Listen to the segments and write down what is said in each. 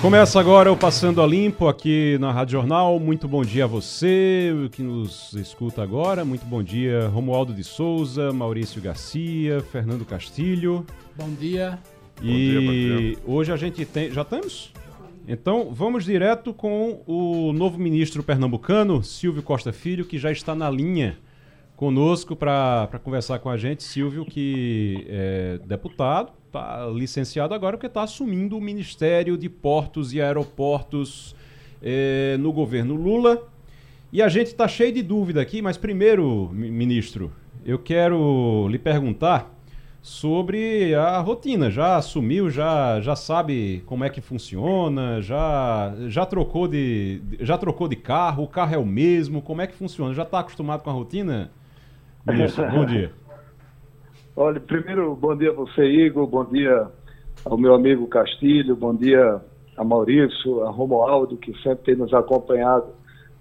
Começa agora o Passando a Limpo aqui na Rádio Jornal. Muito bom dia a você que nos escuta agora. Muito bom dia, Romualdo de Souza, Maurício Garcia, Fernando Castilho. Bom dia. E bom dia, hoje a gente tem. Já estamos? Então vamos direto com o novo ministro pernambucano, Silvio Costa Filho, que já está na linha conosco para conversar com a gente. Silvio, que é deputado está licenciado agora porque está assumindo o Ministério de Portos e Aeroportos eh, no governo Lula. E a gente está cheio de dúvida aqui, mas primeiro, ministro, eu quero lhe perguntar sobre a rotina. Já assumiu, já, já sabe como é que funciona, já, já, trocou de, já trocou de carro, o carro é o mesmo, como é que funciona? Já está acostumado com a rotina? Ministro, bom dia. Olha, primeiro, bom dia a você, Igor, bom dia ao meu amigo Castilho, bom dia a Maurício, a Romualdo, que sempre tem nos acompanhado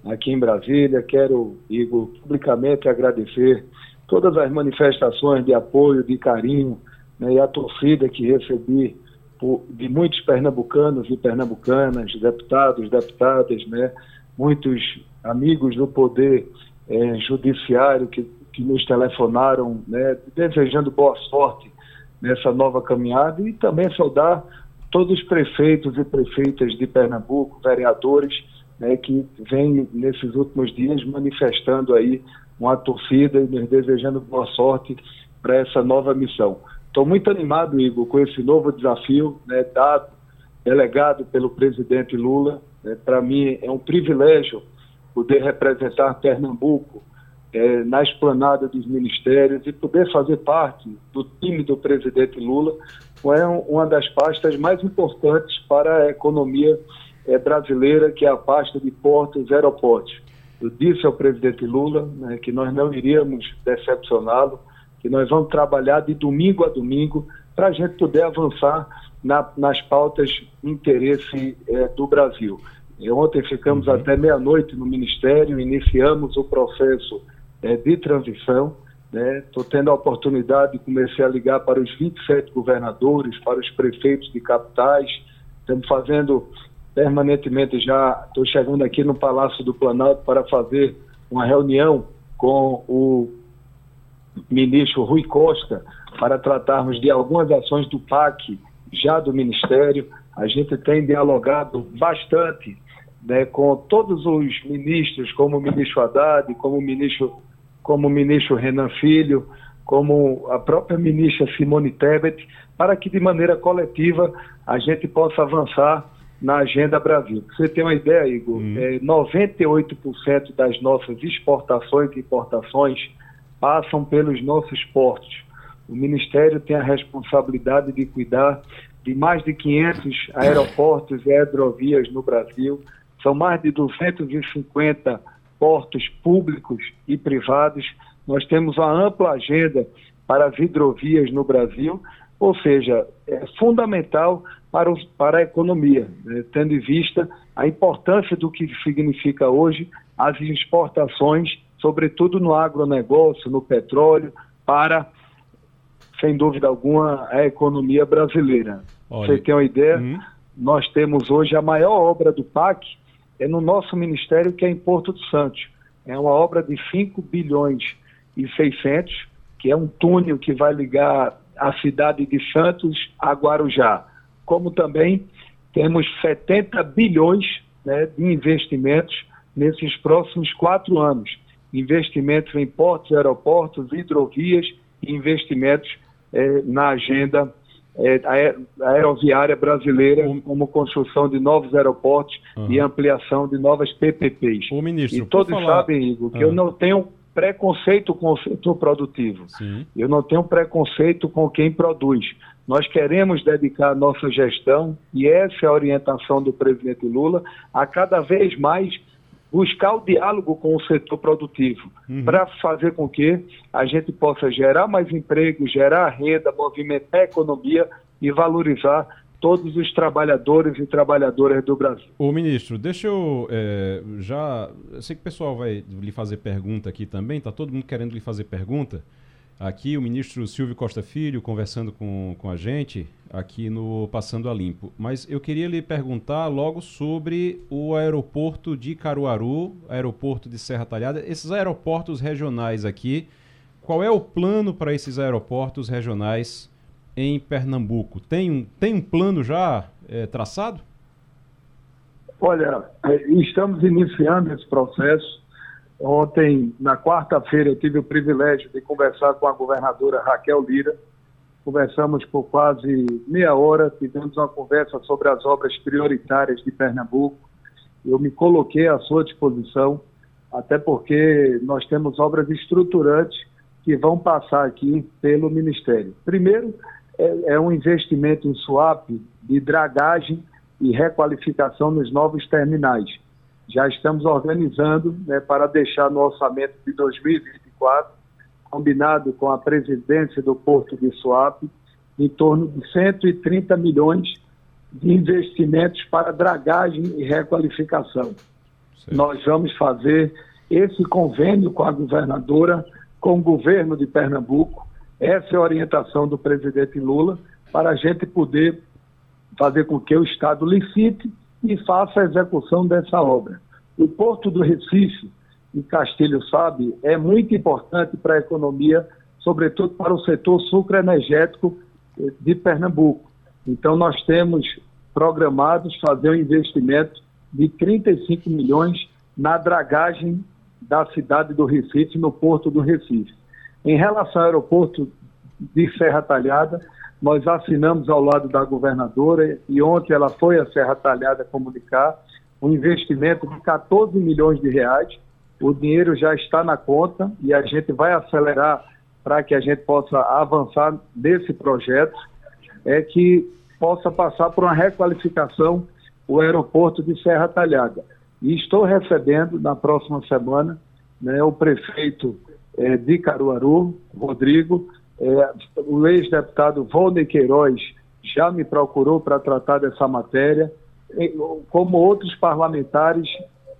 aqui em Brasília. Quero, Igor, publicamente agradecer todas as manifestações de apoio, de carinho né, e a torcida que recebi por, de muitos pernambucanos e pernambucanas, deputados, deputadas, né, muitos amigos do Poder eh, Judiciário que que nos telefonaram, né, desejando boa sorte nessa nova caminhada e também saudar todos os prefeitos e prefeitas de Pernambuco, vereadores, né, que vêm nesses últimos dias manifestando aí uma torcida e nos desejando boa sorte para essa nova missão. Estou muito animado, Igor, com esse novo desafio, né, dado, delegado pelo presidente Lula. Né, para mim é um privilégio poder representar Pernambuco é, na esplanada dos ministérios e poder fazer parte do time do presidente Lula é uma das pastas mais importantes para a economia é, brasileira, que é a pasta de portos e aeroportos. Eu disse ao presidente Lula né, que nós não iríamos decepcioná-lo, que nós vamos trabalhar de domingo a domingo para a gente poder avançar na, nas pautas de interesse é, do Brasil. E ontem ficamos uhum. até meia-noite no Ministério, iniciamos o processo é, de transição. Estou né? tendo a oportunidade de começar a ligar para os 27 governadores, para os prefeitos de capitais. Estamos fazendo permanentemente já, estou chegando aqui no Palácio do Planalto para fazer uma reunião com o ministro Rui Costa para tratarmos de algumas ações do PAC já do Ministério. A gente tem dialogado bastante né, com todos os ministros, como o ministro Haddad, como o ministro como o ministro Renan Filho, como a própria ministra Simone Tebet, para que de maneira coletiva a gente possa avançar na Agenda Brasil. Você tem uma ideia, Igor? Hum. É, 98% das nossas exportações e importações passam pelos nossos portos. O Ministério tem a responsabilidade de cuidar de mais de 500 aeroportos e aerovias no Brasil. São mais de 250 portos públicos e privados. Nós temos uma ampla agenda para as hidrovias no Brasil, ou seja, é fundamental para, os, para a economia, né? tendo em vista a importância do que significa hoje as exportações, sobretudo no agronegócio, no petróleo, para, sem dúvida alguma, a economia brasileira. Olha, Você tem uma ideia? Hum. Nós temos hoje a maior obra do PAC, é no nosso ministério, que é em Porto de Santos. É uma obra de 5 bilhões e 600, que é um túnel que vai ligar a cidade de Santos a Guarujá. Como também temos 70 bilhões né, de investimentos nesses próximos quatro anos. Investimentos em portos, aeroportos, hidrovias investimentos eh, na agenda é, a aeroviária brasileira como construção de novos aeroportos uhum. e ampliação de novas PPPs. O ministro, e todos falar... sabem, Igor, que uhum. eu não tenho preconceito com o setor produtivo. Sim. Eu não tenho preconceito com quem produz. Nós queremos dedicar nossa gestão, e essa é a orientação do presidente Lula, a cada vez mais buscar o diálogo com o setor produtivo, uhum. para fazer com que a gente possa gerar mais emprego, gerar renda, movimentar a economia e valorizar todos os trabalhadores e trabalhadoras do Brasil. O ministro, deixa eu é, já. Eu sei que o pessoal vai lhe fazer pergunta aqui também, está todo mundo querendo lhe fazer pergunta. Aqui o ministro Silvio Costa Filho conversando com, com a gente aqui no Passando a Limpo. Mas eu queria lhe perguntar logo sobre o aeroporto de Caruaru, aeroporto de Serra Talhada, esses aeroportos regionais aqui. Qual é o plano para esses aeroportos regionais em Pernambuco? Tem um, tem um plano já é, traçado? Olha, é, estamos iniciando esse processo Ontem, na quarta-feira, eu tive o privilégio de conversar com a governadora Raquel Lira. Conversamos por quase meia hora, tivemos uma conversa sobre as obras prioritárias de Pernambuco. Eu me coloquei à sua disposição, até porque nós temos obras estruturantes que vão passar aqui pelo Ministério. Primeiro, é, é um investimento em swap de dragagem e requalificação nos novos terminais já estamos organizando né, para deixar no orçamento de 2024, combinado com a presidência do Porto de Suape, em torno de 130 milhões de investimentos para dragagem e requalificação. Nós vamos fazer esse convênio com a governadora, com o governo de Pernambuco. Essa é a orientação do presidente Lula para a gente poder fazer com que o Estado licite e faça a execução dessa obra. O Porto do Recife, e Castilho sabe, é muito importante para a economia, sobretudo para o setor sucroenergético eh, de Pernambuco. Então, nós temos programados fazer um investimento de 35 milhões na dragagem da cidade do Recife, no Porto do Recife. Em relação ao aeroporto de Serra Talhada, nós assinamos ao lado da governadora e ontem ela foi a Serra Talhada comunicar um investimento de 14 milhões de reais. O dinheiro já está na conta e a gente vai acelerar para que a gente possa avançar nesse projeto, é que possa passar por uma requalificação o aeroporto de Serra Talhada. E estou recebendo na próxima semana né, o prefeito é, de Caruaru, Rodrigo, é, o ex-deputado Volney Queiroz já me procurou para tratar dessa matéria como outros parlamentares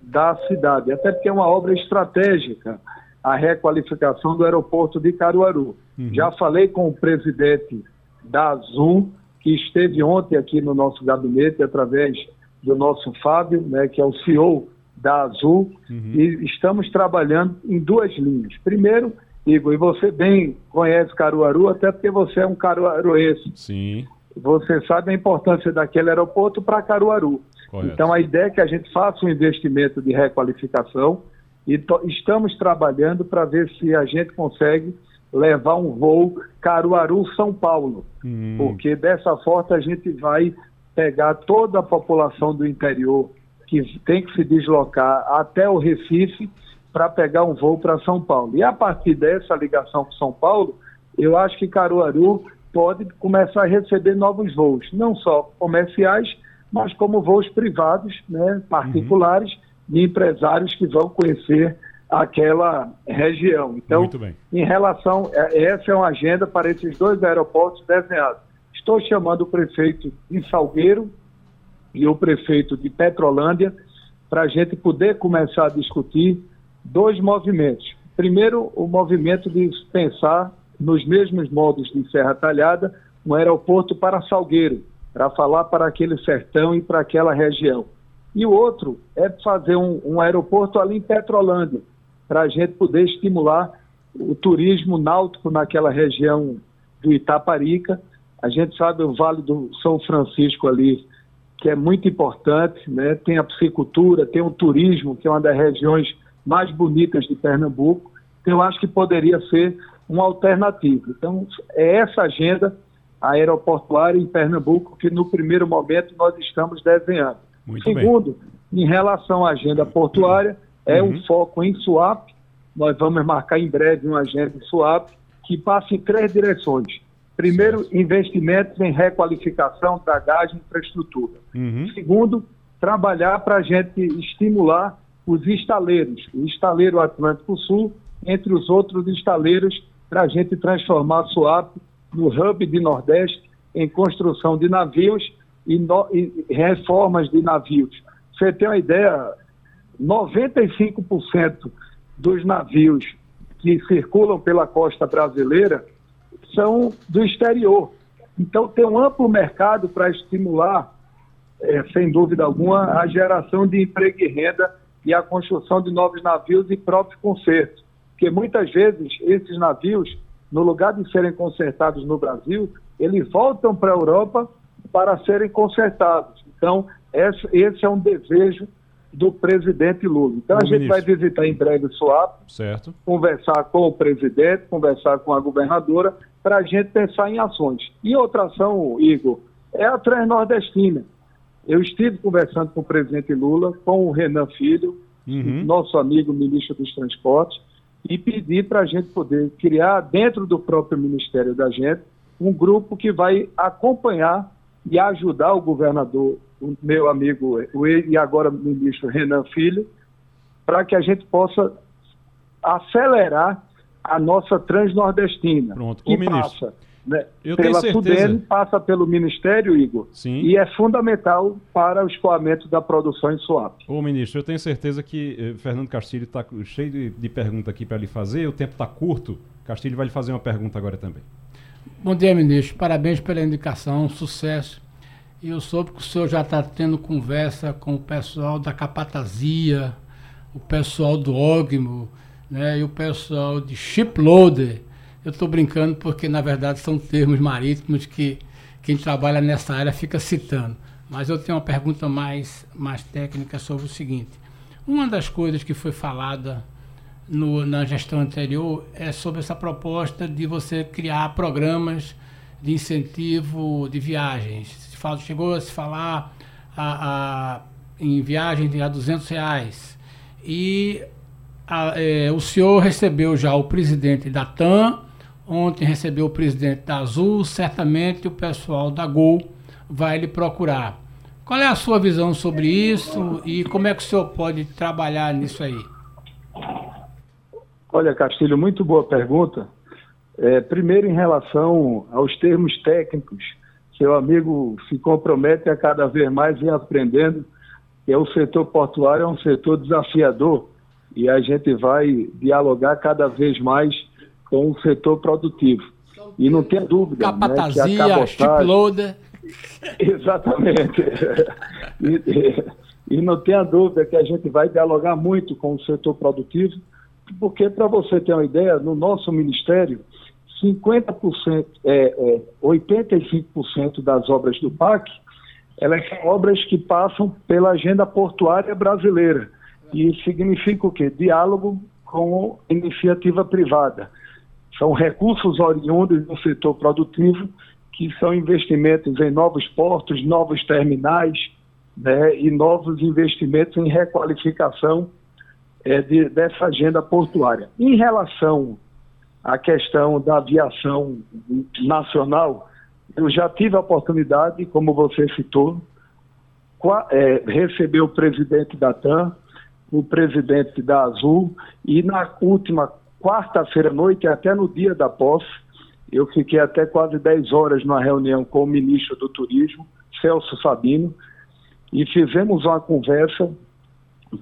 da cidade, até porque é uma obra estratégica a requalificação do aeroporto de Caruaru. Uhum. Já falei com o presidente da Azul, que esteve ontem aqui no nosso gabinete através do nosso Fábio, né, que é o CEO da Azul, uhum. e estamos trabalhando em duas linhas. Primeiro, E você bem conhece Caruaru, até porque você é um caruaruense. Sim você sabe a importância daquele aeroporto para Caruaru. Correto. Então, a ideia é que a gente faça um investimento de requalificação e estamos trabalhando para ver se a gente consegue levar um voo Caruaru-São Paulo, hum. porque dessa forma a gente vai pegar toda a população do interior que tem que se deslocar até o Recife para pegar um voo para São Paulo. E a partir dessa ligação com São Paulo, eu acho que Caruaru pode começar a receber novos voos, não só comerciais, mas como voos privados, né, particulares, uhum. de empresários que vão conhecer aquela região. Então, em relação, é, essa é uma agenda para esses dois aeroportos desenhados. Estou chamando o prefeito de Salgueiro e o prefeito de Petrolândia para a gente poder começar a discutir dois movimentos. Primeiro, o movimento de pensar nos mesmos modos de Serra Talhada, um aeroporto para Salgueiro, para falar para aquele sertão e para aquela região. E o outro é fazer um, um aeroporto ali em Petrolândia, para a gente poder estimular o turismo náutico naquela região do Itaparica. A gente sabe o Vale do São Francisco ali, que é muito importante, né? tem a piscicultura, tem o turismo, que é uma das regiões mais bonitas de Pernambuco. Então, eu acho que poderia ser uma alternativa. Então, é essa agenda aeroportuária em Pernambuco que, no primeiro momento, nós estamos desenhando. Muito Segundo, bem. em relação à agenda portuária, é uhum. um foco em SWAP. Nós vamos marcar em breve uma agenda em SWAP que passa em três direções. Primeiro, certo. investimentos em requalificação, dragagem e infraestrutura. Uhum. Segundo, trabalhar para a gente estimular os estaleiros, o estaleiro Atlântico Sul, entre os outros estaleiros, para a gente transformar a SUAP no hub de Nordeste em construção de navios e, no, e reformas de navios. Você tem uma ideia, 95% dos navios que circulam pela costa brasileira são do exterior. Então, tem um amplo mercado para estimular, é, sem dúvida alguma, a geração de emprego e renda e a construção de novos navios e próprios consertos. Porque muitas vezes esses navios, no lugar de serem consertados no Brasil, eles voltam para a Europa para serem consertados. Então, esse, é um desejo do presidente Lula. Então, a gente ministro. vai visitar em breve o SUAP, certo. conversar com o presidente, conversar com a governadora, para a gente pensar em ações. E outra ação, Igor, é a Transnordestina. Eu estive conversando com o presidente Lula, com o Renan Filho, uhum. nosso amigo ministro dos Transportes, e pedi para a gente poder criar, dentro do próprio ministério da gente, um grupo que vai acompanhar e ajudar o governador, o meu amigo o e agora ministro Renan Filho, para que a gente possa acelerar a nossa transnordestina. Pronto. Que passa né, Eu pela SUDEN, passa pelo Ministério, Igor, Sim. e é fundamental para o escoamento da produção em SUAP. Ô, ministro, eu tenho certeza que eh, Fernando Castilho está cheio de, de perguntas aqui para lhe fazer, o tempo está curto. Castilho vai lhe fazer uma pergunta agora também. Bom dia, ministro. Parabéns pela indicação, sucesso. E eu soube que o senhor já está tendo conversa com o pessoal da capatazia, o pessoal do OGMO, né, e o pessoal de shiploader. Eu estou brincando porque, na verdade, são termos marítimos que quem trabalha nessa área fica citando. Mas eu tenho uma pergunta mais, mais técnica sobre o seguinte. Uma das coisas que foi falada no, na gestão anterior é sobre essa proposta de você criar programas de incentivo de viagens. Se fala, chegou a se falar a, a, em viagem de a 200 reais. E a, é, o senhor recebeu já o presidente da TAM, ontem recebeu o presidente da Azul, certamente o pessoal da Gol vai lhe procurar. Qual é a sua visão sobre isso e como é que o senhor pode trabalhar nisso aí? Olha, Castilho, muito boa pergunta. É, primeiro, em relação aos termos técnicos, seu amigo se compromete a cada vez mais ir aprendendo, que é o setor portuário é um setor desafiador e a gente vai dialogar cada vez mais com o setor produtivo. E não tem dúvida. Capatazia, né, que a cabotagem... Exatamente. e, e não tenha dúvida que a gente vai dialogar muito com o setor produtivo, porque, para você ter uma ideia, no nosso ministério, 50%, é, é, 85% das obras do PAC, elas são obras que passam pela agenda portuária brasileira. E significa o quê? Diálogo com iniciativa privada. São recursos oriundos do setor produtivo, que são investimentos em novos portos, novos terminais né, e novos investimentos em requalificação é, de, dessa agenda portuária. Em relação à questão da aviação nacional, eu já tive a oportunidade, como você citou, é, receber o presidente da TAM, o presidente da Azul, e na última quarta-feira à noite, até no dia da posse, eu fiquei até quase 10 horas numa reunião com o ministro do Turismo, Celso Sabino, e fizemos uma conversa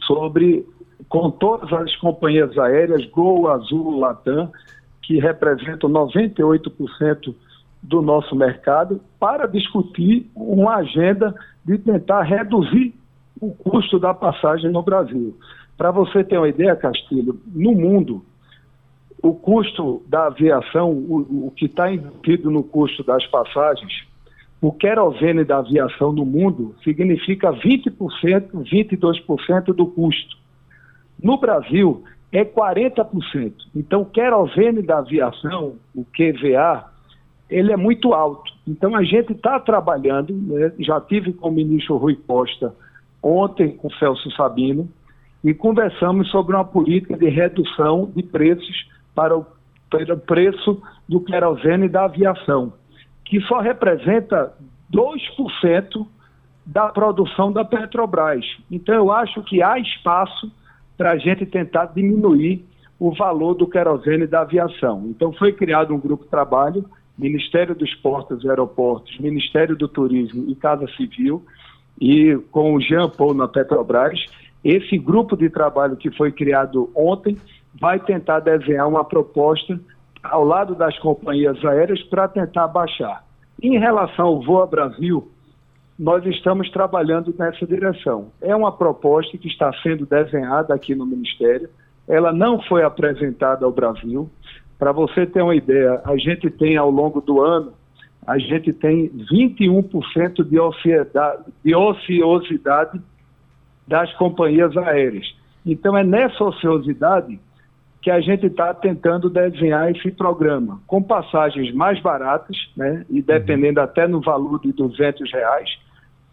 sobre com todas as companhias aéreas, Gol, Azul, Latam, que representam 98% do nosso mercado, para discutir uma agenda de tentar reduzir o custo da passagem no Brasil. Para você ter uma ideia, Castilho, no mundo, o custo da aviação, o, o que está incluído no custo das passagens, o querosene da aviação no mundo significa 20%, 22% do custo. No Brasil, é 40%. Então, o querosene da aviação, o QVA, ele é muito alto. Então, a gente está trabalhando, né? já tive com o ministro Rui Costa ontem com o Celso Sabino, e conversamos sobre uma política de redução de preços para o, preço do querosene da aviação, que só representa 2% da produção da Petrobras. Então, eu acho que há espaço para a gente tentar diminuir o valor do querosene da aviação. Então foi criado um grupo de trabalho, Ministério dos Portos e Aeroportos, Ministério do Turismo e Casa Civil, e com o Jean Paul na Petrobras. Esse grupo de trabalho que foi criado ontem vai tentar desenhar uma proposta ao lado das companhias aéreas para tentar baixar. Em relação ao Voa Brasil, nós estamos trabalhando nessa direção. É uma proposta que está sendo desenhada aqui no Ministério, ela não foi apresentada ao Brasil. Para você ter uma ideia, a gente tem ao longo do ano, a gente tem 21% de de ociosidade das companhias aéreas. Então é nessa ociosidade que a gente está tentando desenhar esse programa, com passagens mais baratas, né, e dependendo até no valor de 200 reais,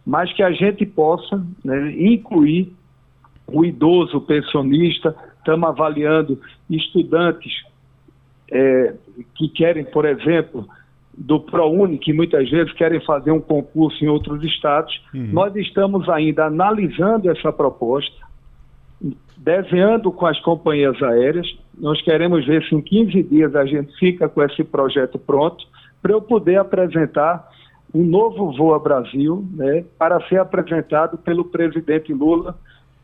mas que a gente possa né, incluir o idoso, o pensionista, estamos avaliando estudantes é, que querem, por exemplo, do ProUni, que muitas vezes querem fazer um concurso em outros estados. Uhum. Nós estamos ainda analisando essa proposta, desenhando com as companhias aéreas. Nós queremos ver se em 15 dias a gente fica com esse projeto pronto para eu poder apresentar um novo Voa Brasil, né, para ser apresentado pelo presidente Lula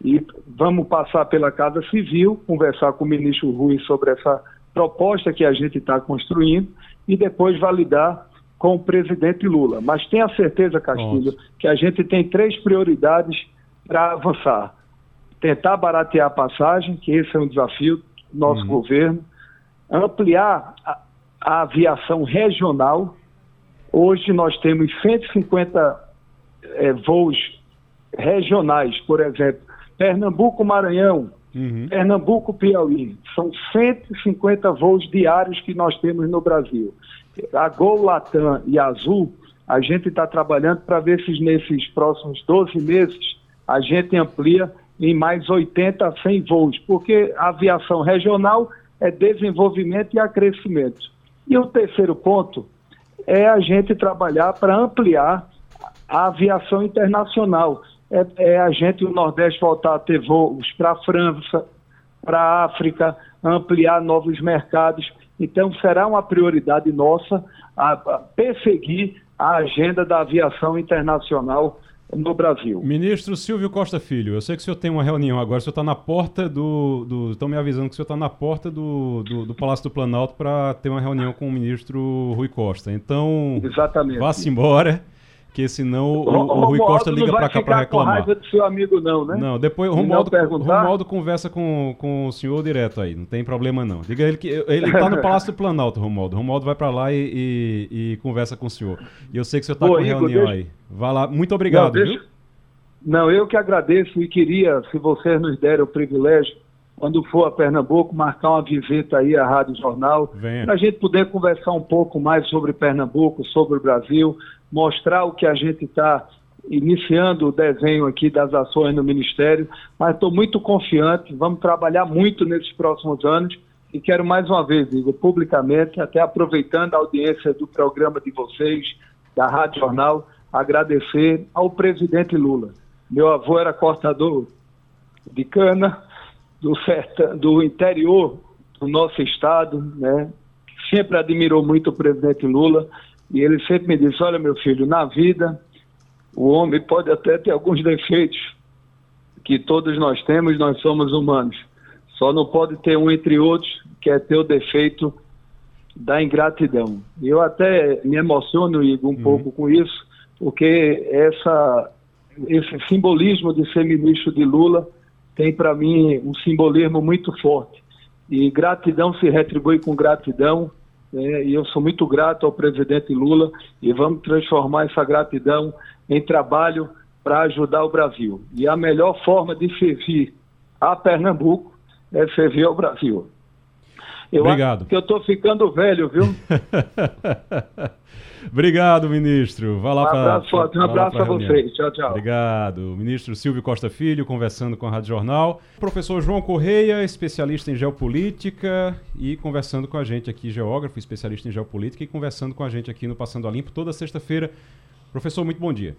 e vamos passar pela Casa Civil, conversar com o ministro Rui sobre essa proposta que a gente está construindo e depois validar com o presidente Lula. Mas tenha certeza, Castilho, Nossa. que a gente tem três prioridades para avançar. Tentar baratear a passagem, que esse é um desafio do nosso uhum. governo. Ampliar a, a aviação regional. Hoje nós temos 150 é, voos regionais, por exemplo, Pernambuco, Maranhão, uhum. Pernambuco, Piauí. São 150 voos diários que nós temos no Brasil. A Gol, Latam e Azul, a gente está trabalhando para ver se nesses próximos 12 meses a gente amplia em mais 80 a 100 voos, porque a aviação regional é desenvolvimento e acrescimento. E o terceiro ponto é a gente trabalhar para ampliar a aviação internacional é, é a gente, o Nordeste, voltar a ter voos para a França, para a África, ampliar novos mercados. Então, será uma prioridade nossa a, a perseguir a agenda da aviação internacional no Brasil. Ministro Silvio Costa Filho, eu sei que o senhor tem uma reunião agora, o senhor está na porta do. Estão me avisando que o senhor está na porta do, do, do, Palácio do Planalto para ter uma reunião com o ministro Rui Costa. Então, Exatamente. vá-se embora porque senão o, o, o Rui Costa liga para cá para reclamar. Não raiva do seu amigo não, né? Não, depois o Romualdo, Romualdo conversa com, com o senhor direto aí, não tem problema não. Diga ele que ele está no Palácio do Planalto, Romualdo. Romualdo vai para lá e, e, e, conversa com o senhor. E eu sei que o senhor está com Igor, reunião deixa... aí. Vá lá, muito obrigado, não, deixa... viu? Não, eu que agradeço e queria, se vocês nos derem o privilégio, quando for a Pernambuco, marcar uma visita aí à Rádio Jornal, para a gente poder conversar um pouco mais sobre Pernambuco, sobre o Brasil, mostrar o que a gente está iniciando o desenho aqui das ações no Ministério, mas estou muito confiante, vamos trabalhar muito nesses próximos anos. E quero mais uma vez, digo, publicamente, até aproveitando a audiência do programa de vocês, da Rádio Jornal, agradecer ao presidente Lula. Meu avô era cortador de cana do, do interior do nosso estado, né? Sempre admirou muito o presidente Lula e ele sempre me disse: Olha, meu filho, na vida o homem pode até ter alguns defeitos que todos nós temos, nós somos humanos. Só não pode ter um entre outros, que é ter o defeito da ingratidão. Eu até me emociono, Igor, um uhum. pouco com isso, porque essa, esse simbolismo de ser ministro de Lula tem para mim um simbolismo muito forte. E gratidão se retribui com gratidão, né? e eu sou muito grato ao presidente Lula e vamos transformar essa gratidão em trabalho para ajudar o Brasil. E a melhor forma de servir a Pernambuco é servir ao Brasil. Eu Obrigado. que eu estou ficando velho, viu? Obrigado, ministro. Vá lá um abraço, pra, um abraço a vocês. Tchau, tchau. Obrigado. Ministro Silvio Costa Filho, conversando com a Rádio Jornal. Professor João Correia, especialista em geopolítica e conversando com a gente aqui, geógrafo, especialista em geopolítica e conversando com a gente aqui no Passando a Limpo toda sexta-feira. Professor, muito bom dia.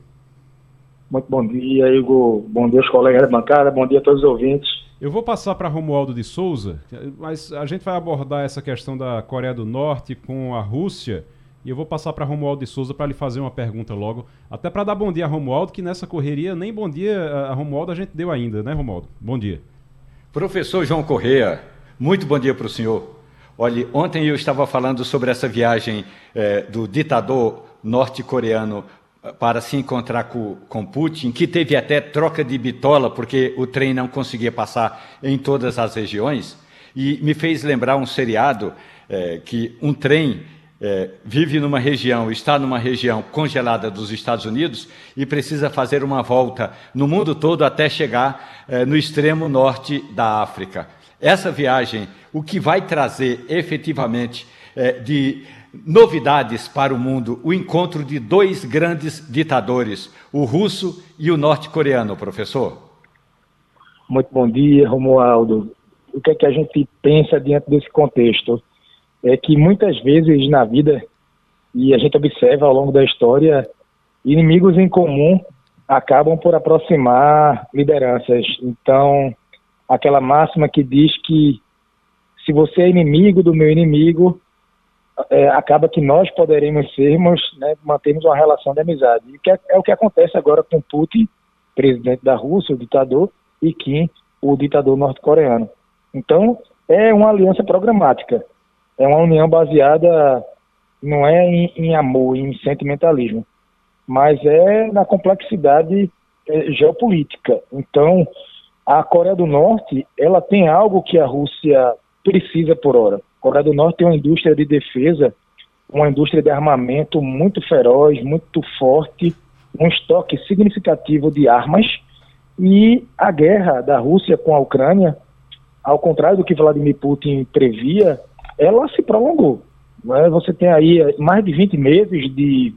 Muito bom dia, Igor. Bom dia aos colegas da bancada, bom dia a todos os ouvintes. Eu vou passar para Romualdo de Souza, mas a gente vai abordar essa questão da Coreia do Norte com a Rússia. E eu vou passar para Romualdo de Souza para lhe fazer uma pergunta logo. Até para dar bom dia a Romualdo, que nessa correria nem bom dia a Romualdo a gente deu ainda, né, Romualdo? Bom dia. Professor João Correia, muito bom dia para o senhor. Olha, ontem eu estava falando sobre essa viagem é, do ditador norte-coreano para se encontrar com, com Putin, que teve até troca de bitola, porque o trem não conseguia passar em todas as regiões, e me fez lembrar um seriado é, que um trem é, vive numa região, está numa região congelada dos Estados Unidos e precisa fazer uma volta no mundo todo até chegar é, no extremo norte da África. Essa viagem, o que vai trazer efetivamente é, de novidades para o mundo, o encontro de dois grandes ditadores, o russo e o norte-coreano, professor? Muito bom dia, Romualdo. O que é que a gente pensa diante desse contexto? É que muitas vezes na vida, e a gente observa ao longo da história, inimigos em comum acabam por aproximar lideranças. Então, aquela máxima que diz que se você é inimigo do meu inimigo, é, acaba que nós poderemos sermos, né, mantermos uma relação de amizade. E que é, é, o que acontece agora com Putin, presidente da Rússia, o ditador, e Kim, o ditador norte-coreano. Então, é uma aliança programática. É uma união baseada, não é em, em amor, em sentimentalismo, mas é na complexidade é, geopolítica. Então, a Coreia do Norte, ela tem algo que a Rússia precisa por hora Coreia do Norte tem uma indústria de defesa, uma indústria de armamento muito feroz, muito forte, um estoque significativo de armas e a guerra da Rússia com a Ucrânia, ao contrário do que Vladimir Putin previa, ela se prolongou. Né? Você tem aí mais de 20 meses de,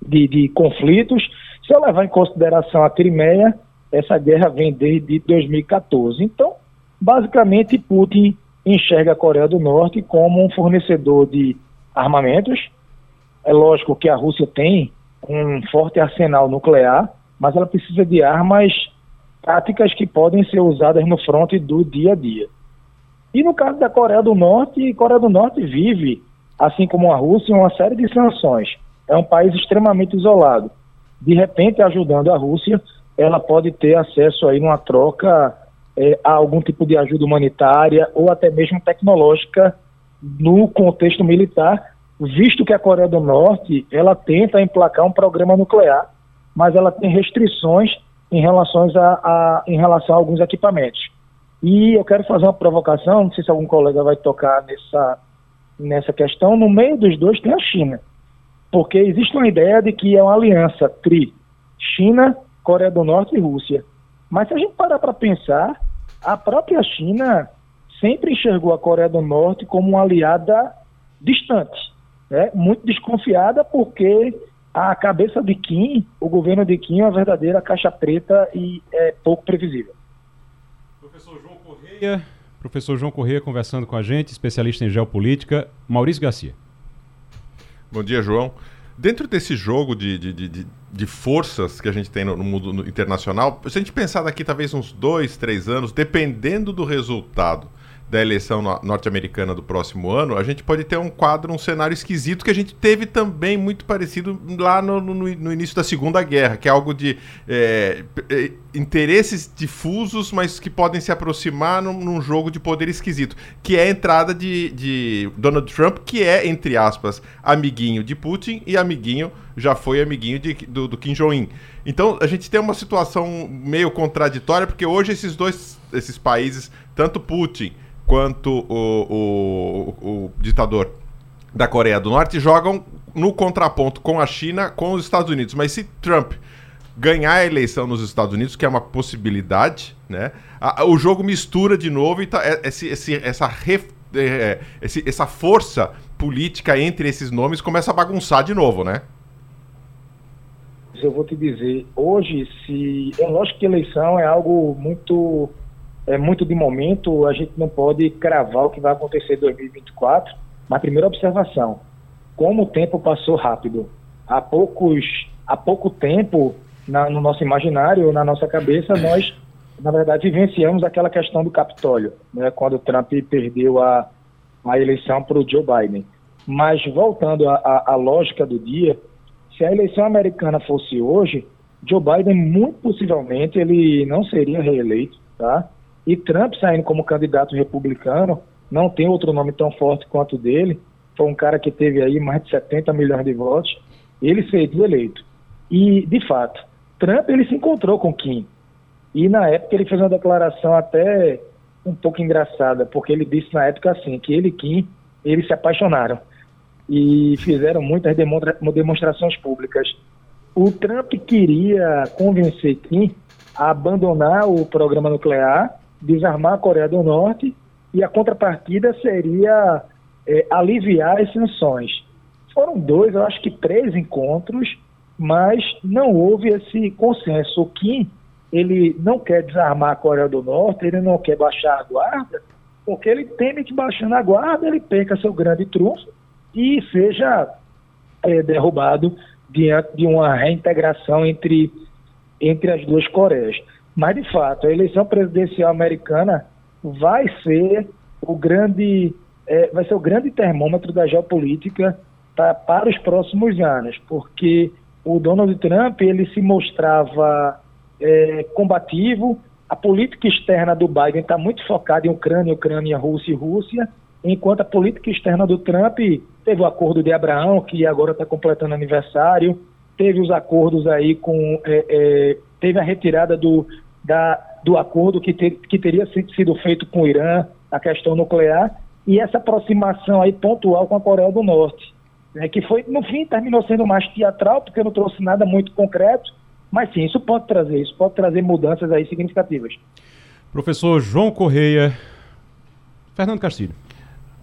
de, de conflitos. Se eu levar em consideração a Crimeia, essa guerra vem desde 2014. Então, basicamente, Putin enxerga a Coreia do Norte como um fornecedor de armamentos. É lógico que a Rússia tem um forte arsenal nuclear, mas ela precisa de armas táticas que podem ser usadas no fronte do dia a dia. E no caso da Coreia do Norte, a Coreia do Norte vive, assim como a Rússia, uma série de sanções. É um país extremamente isolado. De repente, ajudando a Rússia, ela pode ter acesso aí numa troca é, a algum tipo de ajuda humanitária ou até mesmo tecnológica no contexto militar, visto que a Coreia do Norte ela tenta emplacar um programa nuclear, mas ela tem restrições em relação a, a, em relação a alguns equipamentos. E eu quero fazer uma provocação, não sei se algum colega vai tocar nessa, nessa questão, no meio dos dois tem a China. Porque existe uma ideia de que é uma aliança tri China, Coreia do Norte e Rússia. Mas se a gente parar para pensar, a própria China sempre enxergou a Coreia do Norte como uma aliada distante, né? muito desconfiada, porque a cabeça de Kim, o governo de Kim, é uma verdadeira caixa preta e é pouco previsível. Professor João Correia, professor João Correia conversando com a gente, especialista em geopolítica. Maurício Garcia. Bom dia, João. Dentro desse jogo de, de, de, de forças que a gente tem no, no mundo internacional, se a gente pensar daqui talvez uns dois, três anos, dependendo do resultado da eleição norte-americana do próximo ano, a gente pode ter um quadro, um cenário esquisito que a gente teve também muito parecido lá no, no, no início da Segunda Guerra, que é algo de é, é, interesses difusos, mas que podem se aproximar num, num, jogo de poder esquisito, que é a entrada de, de Donald Trump, que é, entre aspas, amiguinho de Putin e amiguinho, já foi amiguinho de, do, do Kim Jong-un. Então a gente tem uma situação meio contraditória, porque hoje esses dois esses países, tanto Putin quanto o, o, o ditador da Coreia do Norte jogam no contraponto com a China, com os Estados Unidos. Mas se Trump ganhar a eleição nos Estados Unidos, que é uma possibilidade, né? A, o jogo mistura de novo e tá, é, esse, esse, essa, ref, é, esse, essa força política entre esses nomes começa a bagunçar de novo, né? Eu vou te dizer, hoje, se. É lógico que eleição é algo muito é muito de momento, a gente não pode cravar o que vai acontecer em 2024, mas primeira observação, como o tempo passou rápido. Há poucos, há pouco tempo, na, no nosso imaginário, na nossa cabeça, nós na verdade, vivenciamos aquela questão do Capitólio, né, quando Trump perdeu a, a eleição para o Joe Biden. Mas, voltando à lógica do dia, se a eleição americana fosse hoje, Joe Biden, muito possivelmente, ele não seria reeleito, tá? E Trump saindo como candidato republicano, não tem outro nome tão forte quanto dele, foi um cara que teve aí mais de 70 milhões de votos, ele seria eleito. E, de fato, Trump ele se encontrou com Kim. E na época ele fez uma declaração até um pouco engraçada, porque ele disse na época assim, que ele e Kim, eles se apaixonaram e fizeram muitas demonstrações públicas. O Trump queria convencer Kim a abandonar o programa nuclear, desarmar a Coreia do Norte e a contrapartida seria é, aliviar as sanções. Foram dois, eu acho que três encontros, mas não houve esse consenso. O Kim, ele não quer desarmar a Coreia do Norte, ele não quer baixar a guarda, porque ele teme que baixando a guarda ele perca seu grande trunfo e seja é, derrubado diante de uma reintegração entre, entre as duas Coreias. Mas, de fato, a eleição presidencial americana vai ser o grande, é, vai ser o grande termômetro da geopolítica para os próximos anos, porque o Donald Trump ele se mostrava é, combativo, a política externa do Biden está muito focada em Ucrânia, Ucrânia, Rússia e Rússia, enquanto a política externa do Trump teve o acordo de Abraão, que agora está completando aniversário, teve os acordos aí com. É, é, teve a retirada do, da, do acordo que, ter, que teria sido feito com o Irã, a questão nuclear, e essa aproximação aí pontual com a Coreia do Norte, né, que foi, no fim, terminou sendo mais teatral, porque não trouxe nada muito concreto, mas sim, isso pode trazer, isso pode trazer mudanças aí significativas. Professor João Correia, Fernando Castilho.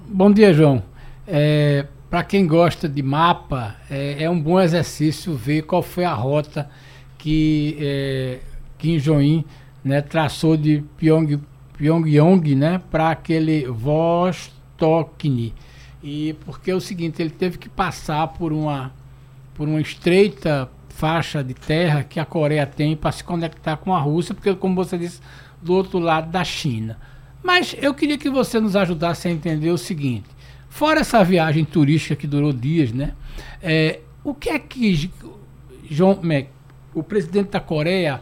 Bom dia, João. É, Para quem gosta de mapa, é, é, um bom exercício ver qual foi a rota que é, Kim Jong-un né, traçou de Pyong, Pyongyang né, para aquele Vostokny. E porque é o seguinte, ele teve que passar por uma, por uma estreita faixa de terra que a Coreia tem para se conectar com a Rússia, porque, como você disse, do outro lado da China. Mas eu queria que você nos ajudasse a entender o seguinte: fora essa viagem turística que durou dias, né? É, o que é que John, o presidente da Coreia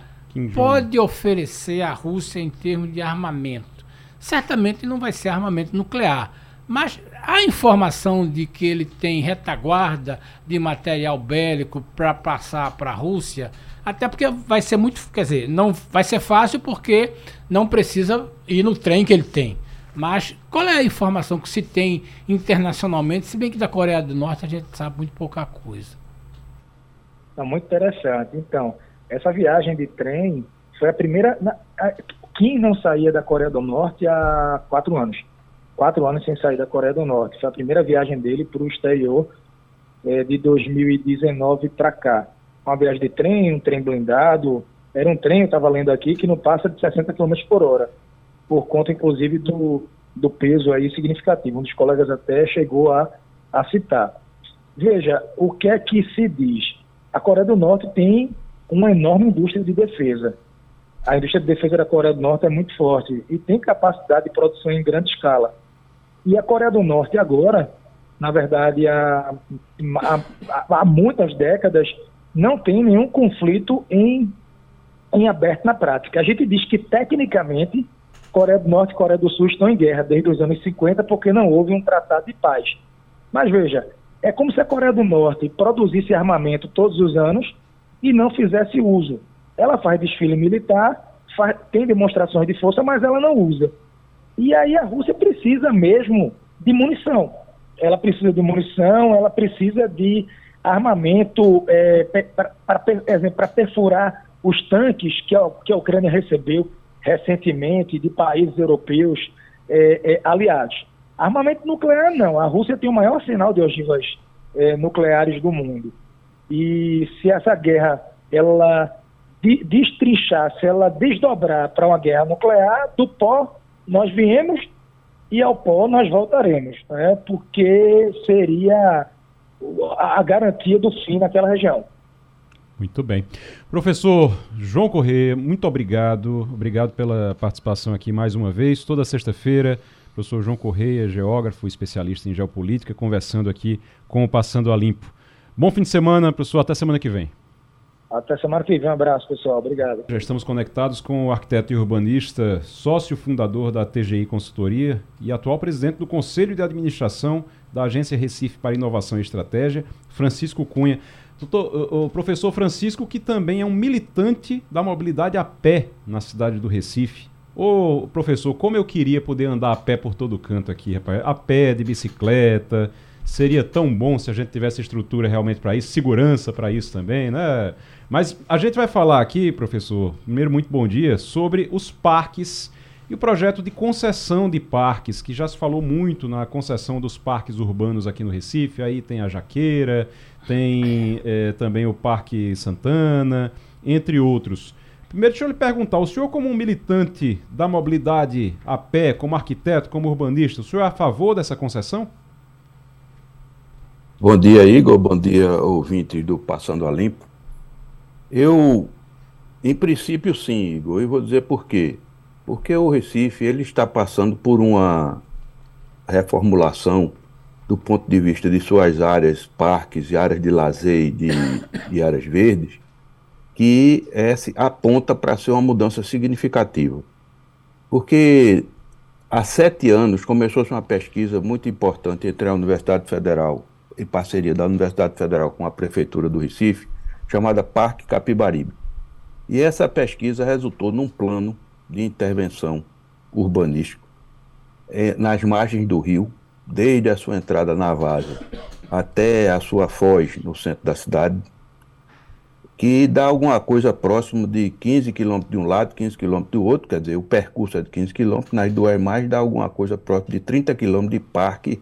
pode oferecer à Rússia em termos de armamento? Certamente não vai ser armamento nuclear, mas a informação de que ele tem retaguarda de material bélico para passar para a Rússia até porque vai ser muito, quer dizer, não vai ser fácil porque não precisa ir no trem que ele tem. Mas qual é a informação que se tem internacionalmente, se bem que da Coreia do Norte a gente sabe muito pouca coisa? É muito interessante. Então, essa viagem de trem foi a primeira. Na, a, Kim não saía da Coreia do Norte há quatro anos. Quatro anos sem sair da Coreia do Norte. Foi a primeira viagem dele para o exterior é, de 2019 para cá uma viagem de trem, um trem blindado. Era um trem, eu estava lendo aqui, que não passa de 60 km por hora, por conta, inclusive, do, do peso aí significativo. Um dos colegas até chegou a, a citar. Veja, o que é que se diz? A Coreia do Norte tem uma enorme indústria de defesa. A indústria de defesa da Coreia do Norte é muito forte e tem capacidade de produção em grande escala. E a Coreia do Norte agora, na verdade, há, há, há muitas décadas, não tem nenhum conflito em, em aberto na prática. A gente diz que, tecnicamente, Coreia do Norte e Coreia do Sul estão em guerra desde os anos 50 porque não houve um tratado de paz. Mas veja, é como se a Coreia do Norte produzisse armamento todos os anos e não fizesse uso. Ela faz desfile militar, faz, tem demonstrações de força, mas ela não usa. E aí a Rússia precisa mesmo de munição. Ela precisa de munição, ela precisa de armamento é, para perfurar os tanques que a, que a Ucrânia recebeu recentemente de países europeus é, é, aliados. Armamento nuclear não. A Rússia tem o maior arsenal de ogivas é, nucleares do mundo. E se essa guerra ela de, destrinchar, se ela desdobrar para uma guerra nuclear, do pó nós viemos e ao pó nós voltaremos, né? porque seria a garantia do fim naquela região. Muito bem. Professor João Corrêa, muito obrigado. Obrigado pela participação aqui mais uma vez. Toda sexta-feira, professor João Correia, geógrafo, especialista em geopolítica, conversando aqui com o Passando a Limpo. Bom fim de semana, professor. Até semana que vem. Até semana que vem. Um abraço, pessoal. Obrigado. Já estamos conectados com o arquiteto e urbanista, sócio fundador da TGI Consultoria e atual presidente do Conselho de Administração da Agência Recife para Inovação e Estratégia, Francisco Cunha. Doutor, o professor Francisco, que também é um militante da mobilidade a pé na cidade do Recife. Ô, professor, como eu queria poder andar a pé por todo canto aqui, rapaz. A pé, de bicicleta. Seria tão bom se a gente tivesse estrutura realmente para isso, segurança para isso também, né? Mas a gente vai falar aqui, professor, primeiro, muito bom dia, sobre os parques e o projeto de concessão de parques, que já se falou muito na concessão dos parques urbanos aqui no Recife. Aí tem a Jaqueira, tem é, também o Parque Santana, entre outros. Primeiro, deixa eu lhe perguntar: o senhor, como um militante da mobilidade a pé, como arquiteto, como urbanista, o senhor é a favor dessa concessão? Bom dia, Igor. Bom dia, ouvintes do Passando a Limpo. Eu, em princípio, sim, Igor. E vou dizer por quê. Porque o Recife ele está passando por uma reformulação do ponto de vista de suas áreas, parques e áreas de lazer e de, de áreas verdes, que é, aponta para ser uma mudança significativa. Porque há sete anos começou-se uma pesquisa muito importante entre a Universidade Federal, em parceria da Universidade Federal com a Prefeitura do Recife, chamada Parque Capibaribe. E essa pesquisa resultou num plano de intervenção urbanístico é, nas margens do rio, desde a sua entrada na Vaza até a sua foz no centro da cidade, que dá alguma coisa próximo de 15 quilômetros de um lado, 15 quilômetros do outro, quer dizer, o percurso é de 15 quilômetros, nas duas margens dá alguma coisa próximo de 30 quilômetros de parque,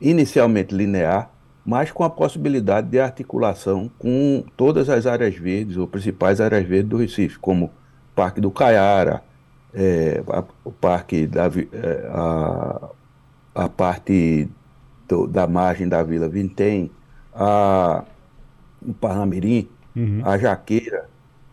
inicialmente linear, mas com a possibilidade de articulação com todas as áreas verdes, ou principais áreas verdes do Recife, como o Parque do Caiara, é, a, o Parque da é, a, a parte do, da margem da Vila Vintém, a, o Parnamirim, uhum. a Jaqueira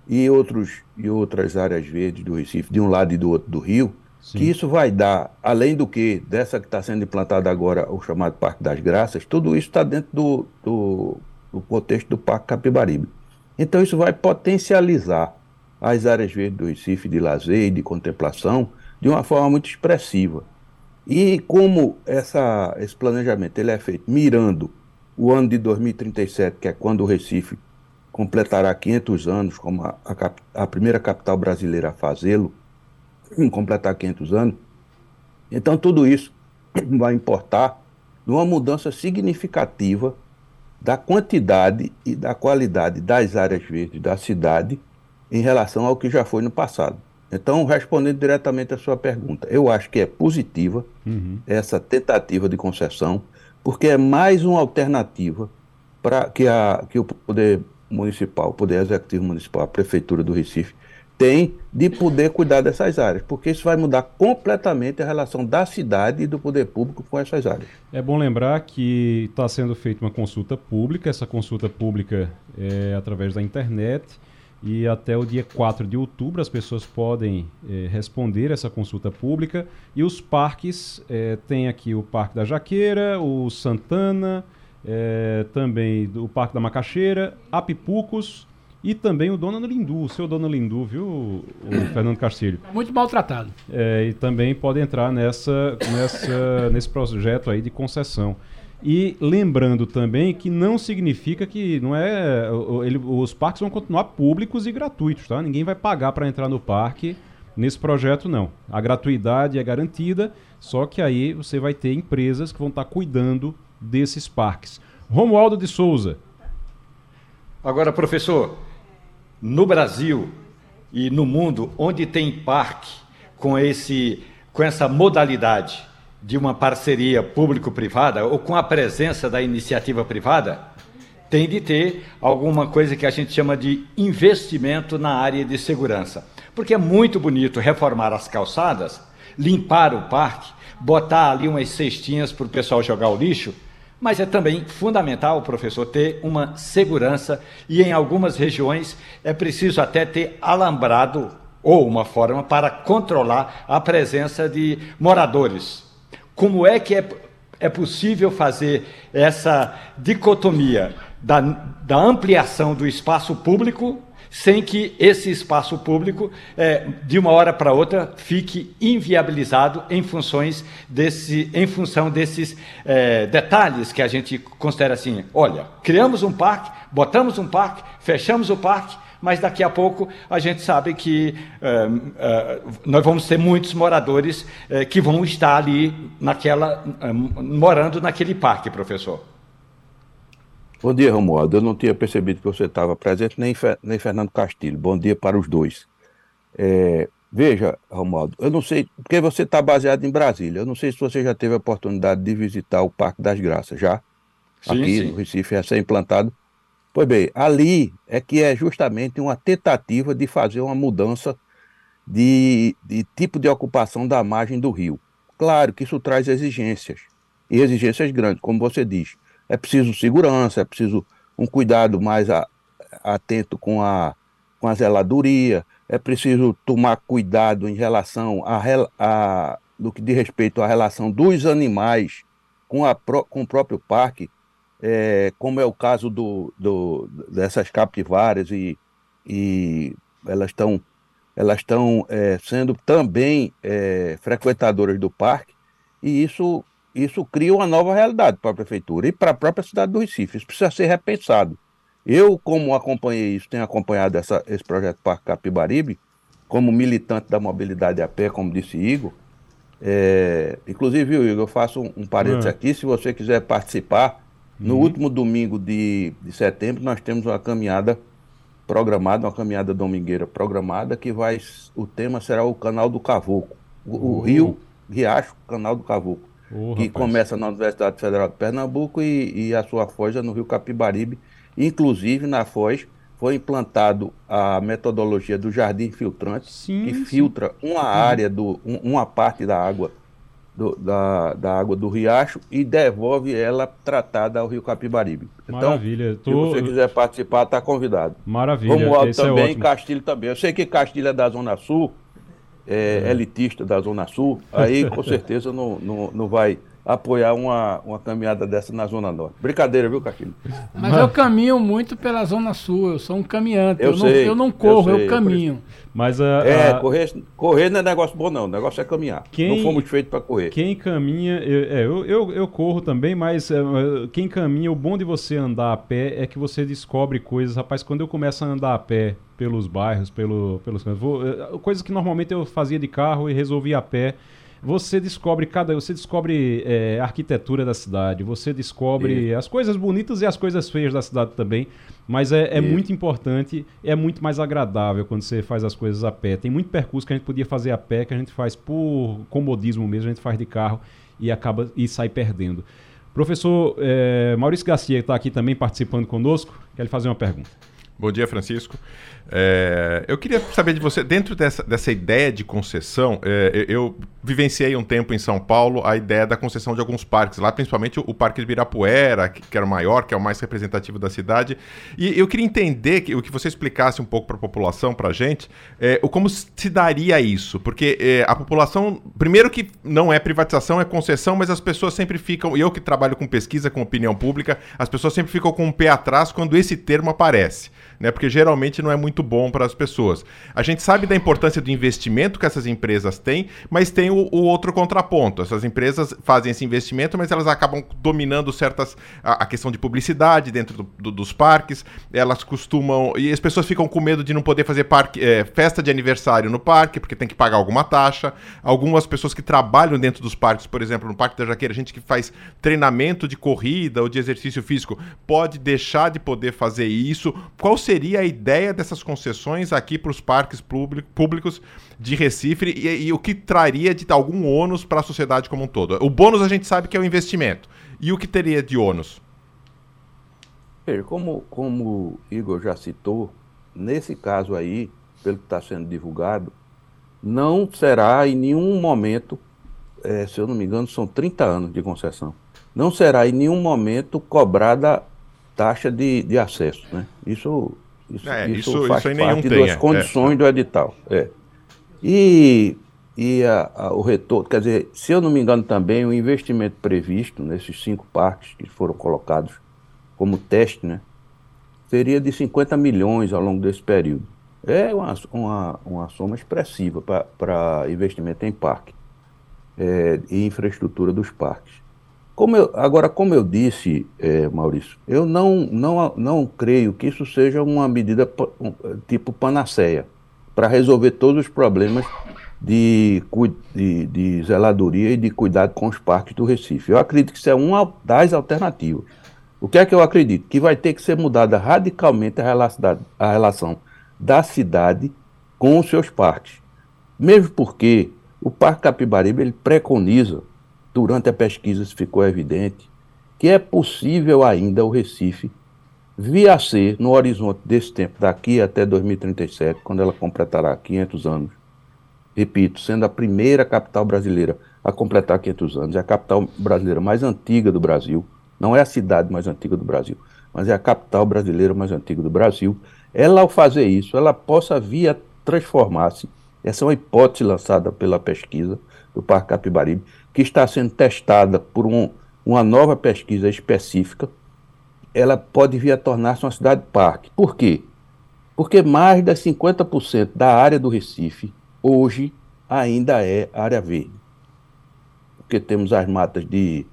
e, outros, e outras áreas verdes do Recife, de um lado e do outro do Rio, Sim. que isso vai dar, além do que, dessa que está sendo implantada agora, o chamado Parque das Graças, tudo isso está dentro do, do, do contexto do Parque Capibaribe. Então isso vai potencializar as áreas verdes do Recife de lazer e de contemplação de uma forma muito expressiva. E como essa, esse planejamento ele é feito mirando o ano de 2037, que é quando o Recife completará 500 anos como a, a, a primeira capital brasileira a fazê-lo, completar 500 anos, então tudo isso vai importar numa mudança significativa da quantidade e da qualidade das áreas verdes da cidade em relação ao que já foi no passado. Então, respondendo diretamente à sua pergunta, eu acho que é positiva uhum. essa tentativa de concessão, porque é mais uma alternativa para que, a, que o poder municipal, o poder executivo municipal, a prefeitura do Recife, tem de poder cuidar dessas áreas, porque isso vai mudar completamente a relação da cidade e do poder público com essas áreas. É bom lembrar que está sendo feita uma consulta pública, essa consulta pública é através da internet e até o dia 4 de outubro as pessoas podem eh, responder essa consulta pública. E os parques, eh, tem aqui o Parque da Jaqueira, o Santana, eh, também o Parque da Macaxeira, Apipucos e também o Dona Lindu, o seu Dona Lindu, viu, o Fernando Castilho? Muito maltratado. e também pode entrar nessa, nessa, nesse projeto aí de concessão. E lembrando também que não significa que não é ele, os parques vão continuar públicos e gratuitos, tá? Ninguém vai pagar para entrar no parque nesse projeto não. A gratuidade é garantida, só que aí você vai ter empresas que vão estar tá cuidando desses parques. Romualdo de Souza. Agora, professor, no Brasil e no mundo, onde tem parque com esse com essa modalidade de uma parceria público-privada ou com a presença da iniciativa privada, tem de ter alguma coisa que a gente chama de investimento na área de segurança. Porque é muito bonito reformar as calçadas, limpar o parque, botar ali umas cestinhas para o pessoal jogar o lixo, Mas é também fundamental, professor, ter uma segurança e em algumas regiões é preciso até ter alambrado ou uma forma para controlar a presença de moradores. Como é que é, é possível fazer essa dicotomia da, da ampliação do espaço público sem que esse espaço público, é, de uma hora para outra, fique inviabilizado em, funções desse, em função desses é, detalhes que a gente considera assim: olha, criamos um parque, botamos um parque, fechamos o parque, mas daqui a pouco a gente sabe que é, é, nós vamos ter muitos moradores é, que vão estar ali naquela, morando naquele parque, professor. Bom dia, Romualdo. Eu não tinha percebido que você estava presente, nem, nem Fernando Castilho. Bom dia para os dois. É, veja, Romualdo, eu não sei, porque você está baseado em Brasília. Eu não sei se você já teve a oportunidade de visitar o Parque das Graças, já? Sim, Aqui sim. no Recife, é ser implantado. Pois bem, ali é que é justamente uma tentativa de fazer uma mudança de, de tipo de ocupação da margem do rio. Claro que isso traz exigências, e exigências grandes, como você diz é preciso segurança, é preciso um cuidado mais a, atento com a, com a zeladoria, é preciso tomar cuidado em relação a, a do que diz respeito à relação dos animais com, a, com o próprio parque, é, como é o caso do, do, dessas capivaras e, e elas estão elas estão é, sendo também é, frequentadoras do parque e isso isso cria uma nova realidade para a prefeitura e para a própria cidade do Recife. Isso precisa ser repensado. Eu, como acompanhei isso, tenho acompanhado essa, esse projeto Parque Capibaribe, como militante da mobilidade a pé, como disse Igor. É, inclusive, viu, Igor, eu faço um, um parênteses é. aqui, se você quiser participar, no uhum. último domingo de, de setembro, nós temos uma caminhada programada, uma caminhada domingueira programada, que vai. O tema será o canal do Cavoco. O, uhum. o rio Riacho, canal do Cavoco oh, que rapaz. começa na Universidade Federal de Pernambuco e, e a sua foz é no Rio Capibaribe. Inclusive, na foz foi implantado a metodologia do jardim filtrante, sim, que filtra sim. uma área, do, um, uma parte da água do, da, da água do riacho e devolve ela tratada ao rio Capibaribe. Então, Maravilha. Tô... se você quiser participar, está convidado. Maravilha. Romualdo Esse é também, é Castilho também. Eu sei que Castilho é da Zona Sul, é, elitista da Zona Sul, aí com certeza não, não, não vai apoiar uma, uma caminhada dessa na Zona Norte. Brincadeira, viu, Castilho? Mas eu caminho muito pela Zona Sul, eu sou um caminhante. Eu, eu, sei, não, eu não corro, eu, sei, eu caminho. Mas a, É, a... Correr, correr não é negócio bom, não. O negócio é caminhar. Quem, não fomos feitos para correr. Quem caminha, eu, é, eu, eu, eu, corro também, mas é, quem caminha, o bom de você andar a pé é que você descobre coisas. Rapaz, quando eu começo a andar a pé pelos bairros, pelo, pelos cantos, é, coisas que normalmente eu fazia de carro e resolvi a pé você descobre cada você descobre é, a arquitetura da cidade você descobre e... as coisas bonitas e as coisas feias da cidade também mas é, é muito importante é muito mais agradável quando você faz as coisas a pé. Tem muito percurso que a gente podia fazer a pé que a gente faz por comodismo mesmo a gente faz de carro e acaba e sai perdendo. Professor é, Maurício Garcia está aqui também participando conosco. Quer lhe fazer uma pergunta? Bom dia, Francisco. É, eu queria saber de você, dentro dessa, dessa ideia de concessão, é, eu vivenciei um tempo em São Paulo a ideia da concessão de alguns parques, lá principalmente o, o Parque de Ibirapuera, que, que, era o maior, que é o mais representativo da cidade. E eu queria entender que, o que você explicasse um pouco para a população, para a gente, é, como se daria isso, porque é, a população, primeiro que não é privatização, é concessão, mas as pessoas sempre ficam, e eu que trabalho com pesquisa, com opinião pública, as pessoas sempre ficam com o um pé atrás quando esse termo aparece né? Porque geralmente não é muito bom para as pessoas. A gente sabe da importância do investimento que essas empresas têm, mas tem o, o outro contraponto. Essas empresas fazem esse investimento, mas elas acabam dominando certas a, a questão de publicidade dentro do, do, dos parques. Elas costumam e as pessoas ficam com medo de não poder fazer parque, é, festa de aniversário no parque porque tem que pagar alguma taxa. Algumas pessoas que trabalham dentro dos parques, por exemplo, no Parque da Jaqueira, gente que faz treinamento de corrida ou de exercício físico, pode deixar de poder fazer isso. Qual seria seria a ideia dessas concessões aqui para os parques públicos de Recife e, e, o que traria de algum ônus para a sociedade como um todo? O bônus a gente sabe que é o investimento. E o que teria de ônus? Como, como Igor já citou, nesse caso aí, pelo que está sendo divulgado, não será em nenhum momento, é, se eu não me engano, são 30 anos de concessão. não será em nenhum momento cobrada taxa de, de acesso. Né? Isso, isso, É, isso, isso- faz isso parte nenhum tem, das é, condições do edital. É. E, e a- a- o retorno, quer dizer, se eu não me engano também, o investimento previsto nesses cinco parques que foram colocados como teste, né, seria de 50 milhões ao longo desse período. É uma, uma, uma soma expressiva para investimento em parque é, e infraestrutura dos parques. Como eu- agora, como eu disse, é, Maurício, eu não, não, não creio que isso seja uma medida tipo panaceia para resolver todos os problemas de, de, de zeladoria e de cuidado com os parques do Recife. Eu acredito que isso é uma das alternativas. O que é que eu acredito? Que vai ter que ser mudada radicalmente a relação, a relação da cidade com os seus parques. Mesmo porque o Parque Capibaribe ele preconiza, durante a pesquisa ficou evidente, que é possível ainda o Recife vir a ser, no horizonte desse tempo, daqui até 2037, quando ela completará 500 anos, repito, sendo a primeira capital brasileira a completar 500 anos, é a capital brasileira mais antiga do Brasil, não é a cidade mais antiga do Brasil, mas é a capital brasileira mais antiga do Brasil. Ela, ao fazer isso, ela possa vir a transformar-se. Essa é uma hipótese lançada pela pesquisa do Parque Capibaribe, que está sendo testada por um- uma nova pesquisa específica. Ela pode vir a tornar-se uma cidade-parque. Por quê? Porque mais de 50% da área do Recife, hoje, ainda é área verde. Porque temos as matas de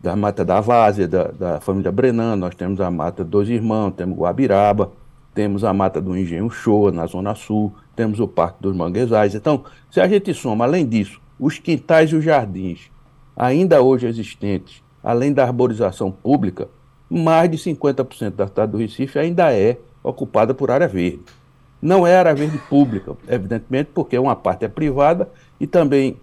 da mata da Várzea, da, da família Brenan, nós temos a mata dos Irmãos, temos Guabiraba, temos a mata do Engenho Shoa, na Zona Sul, temos o Parque dos Manguezais. Então, se a gente soma, além disso, os quintais e os jardins, ainda hoje existentes, além da arborização pública, mais de 50% da cidade do Recife ainda é ocupada por área verde. Não é área verde pública, evidentemente, porque uma parte é privada e também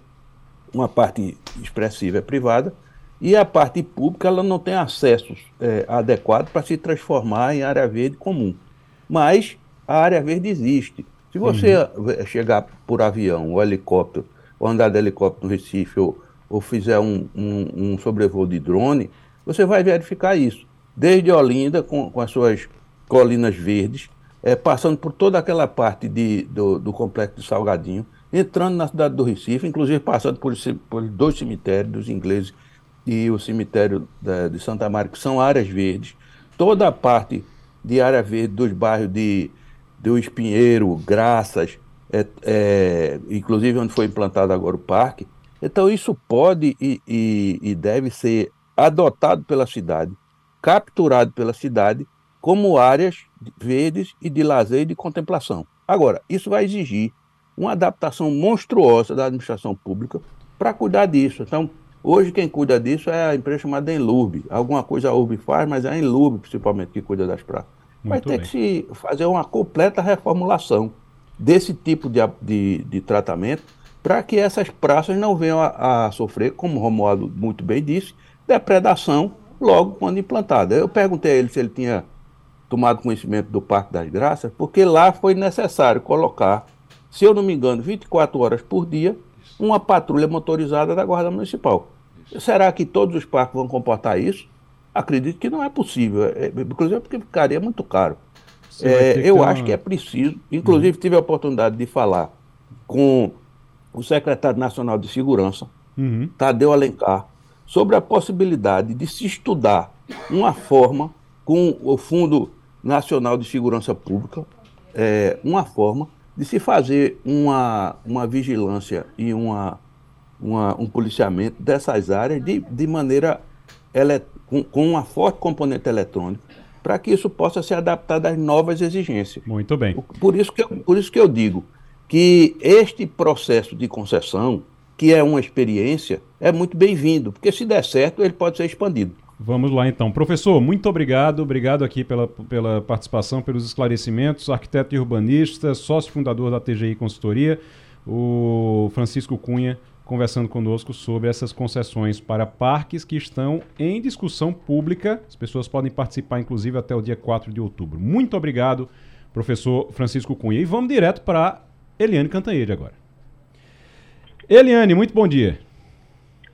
uma parte expressiva é privada, e a parte pública ela não tem acessos é, adequados para se transformar em área verde comum. Mas a área verde existe. Se você eh, chegar por avião ou helicóptero, ou andar de helicóptero no Recife, ou, ou fizer um, um, um sobrevoo de drone, você vai verificar isso. Desde Olinda, com, com as suas colinas verdes, eh, passando por toda aquela parte de, do, do complexo de Salgadinho, entrando na cidade do Recife, inclusive passando por, por dois cemitérios dos ingleses e o cemitério da- de Santa Maria, que são áreas verdes, toda a parte de área verde dos bairros de do Espinheiro, Graças, é, é, inclusive onde foi implantado agora o parque. Então isso pode e, e- e deve ser adotado pela cidade, capturado pela cidade como áreas verdes e de lazer e de contemplação. Agora, isso vai exigir uma adaptação monstruosa da administração pública para cuidar disso. Então, hoje quem cuida disso é a empresa chamada Enlurb. Alguma coisa a Urb faz, mas é a Enlurb principalmente que cuida das praças. Vai Muito ter bem. que se fazer uma completa reformulação desse tipo de, de, de tratamento para que essas praças não venham a, a sofrer, como o Romualdo muito bem disse, depredação logo quando implantada. Eu perguntei a ele se ele tinha tomado conhecimento do Parque das Graças, porque lá foi necessário colocar, se eu não me engano, 24 horas por dia, uma patrulha motorizada da Guarda Municipal. Será que todos os parques vão comportar isso? Acredito que não é possível, é, inclusive porque ficaria muito caro. É, eu ter acho uma- que é preciso, inclusive tive a oportunidade de falar com o secretário nacional de segurança, Uhum. Tadeu Alencar, sobre a possibilidade de se estudar uma forma, com o Fundo Nacional de Segurança Pública, é, uma forma de se fazer uma, uma vigilância e uma, uma- um policiamento dessas áreas de, de maneira ele, com, com uma forte componente eletrônica, para que isso possa ser adaptado às novas exigências. Muito bem. Por isso, que eu, por isso que eu digo que este processo de concessão, que é uma experiência, é muito bem-vindo, porque se der certo, ele pode ser expandido. Vamos lá então. Professor, muito obrigado. Obrigado aqui pela, pela participação, pelos esclarecimentos. Arquiteto e urbanista, sócio fundador da TGI Consultoria, o Francisco Cunha, conversando conosco sobre essas concessões para parques que estão em discussão pública. As pessoas podem participar, inclusive, até o dia 4 de outubro. Muito obrigado, professor Francisco Cunha. E vamos direto para Eliane Cantanhede agora. Eliane, muito bom dia.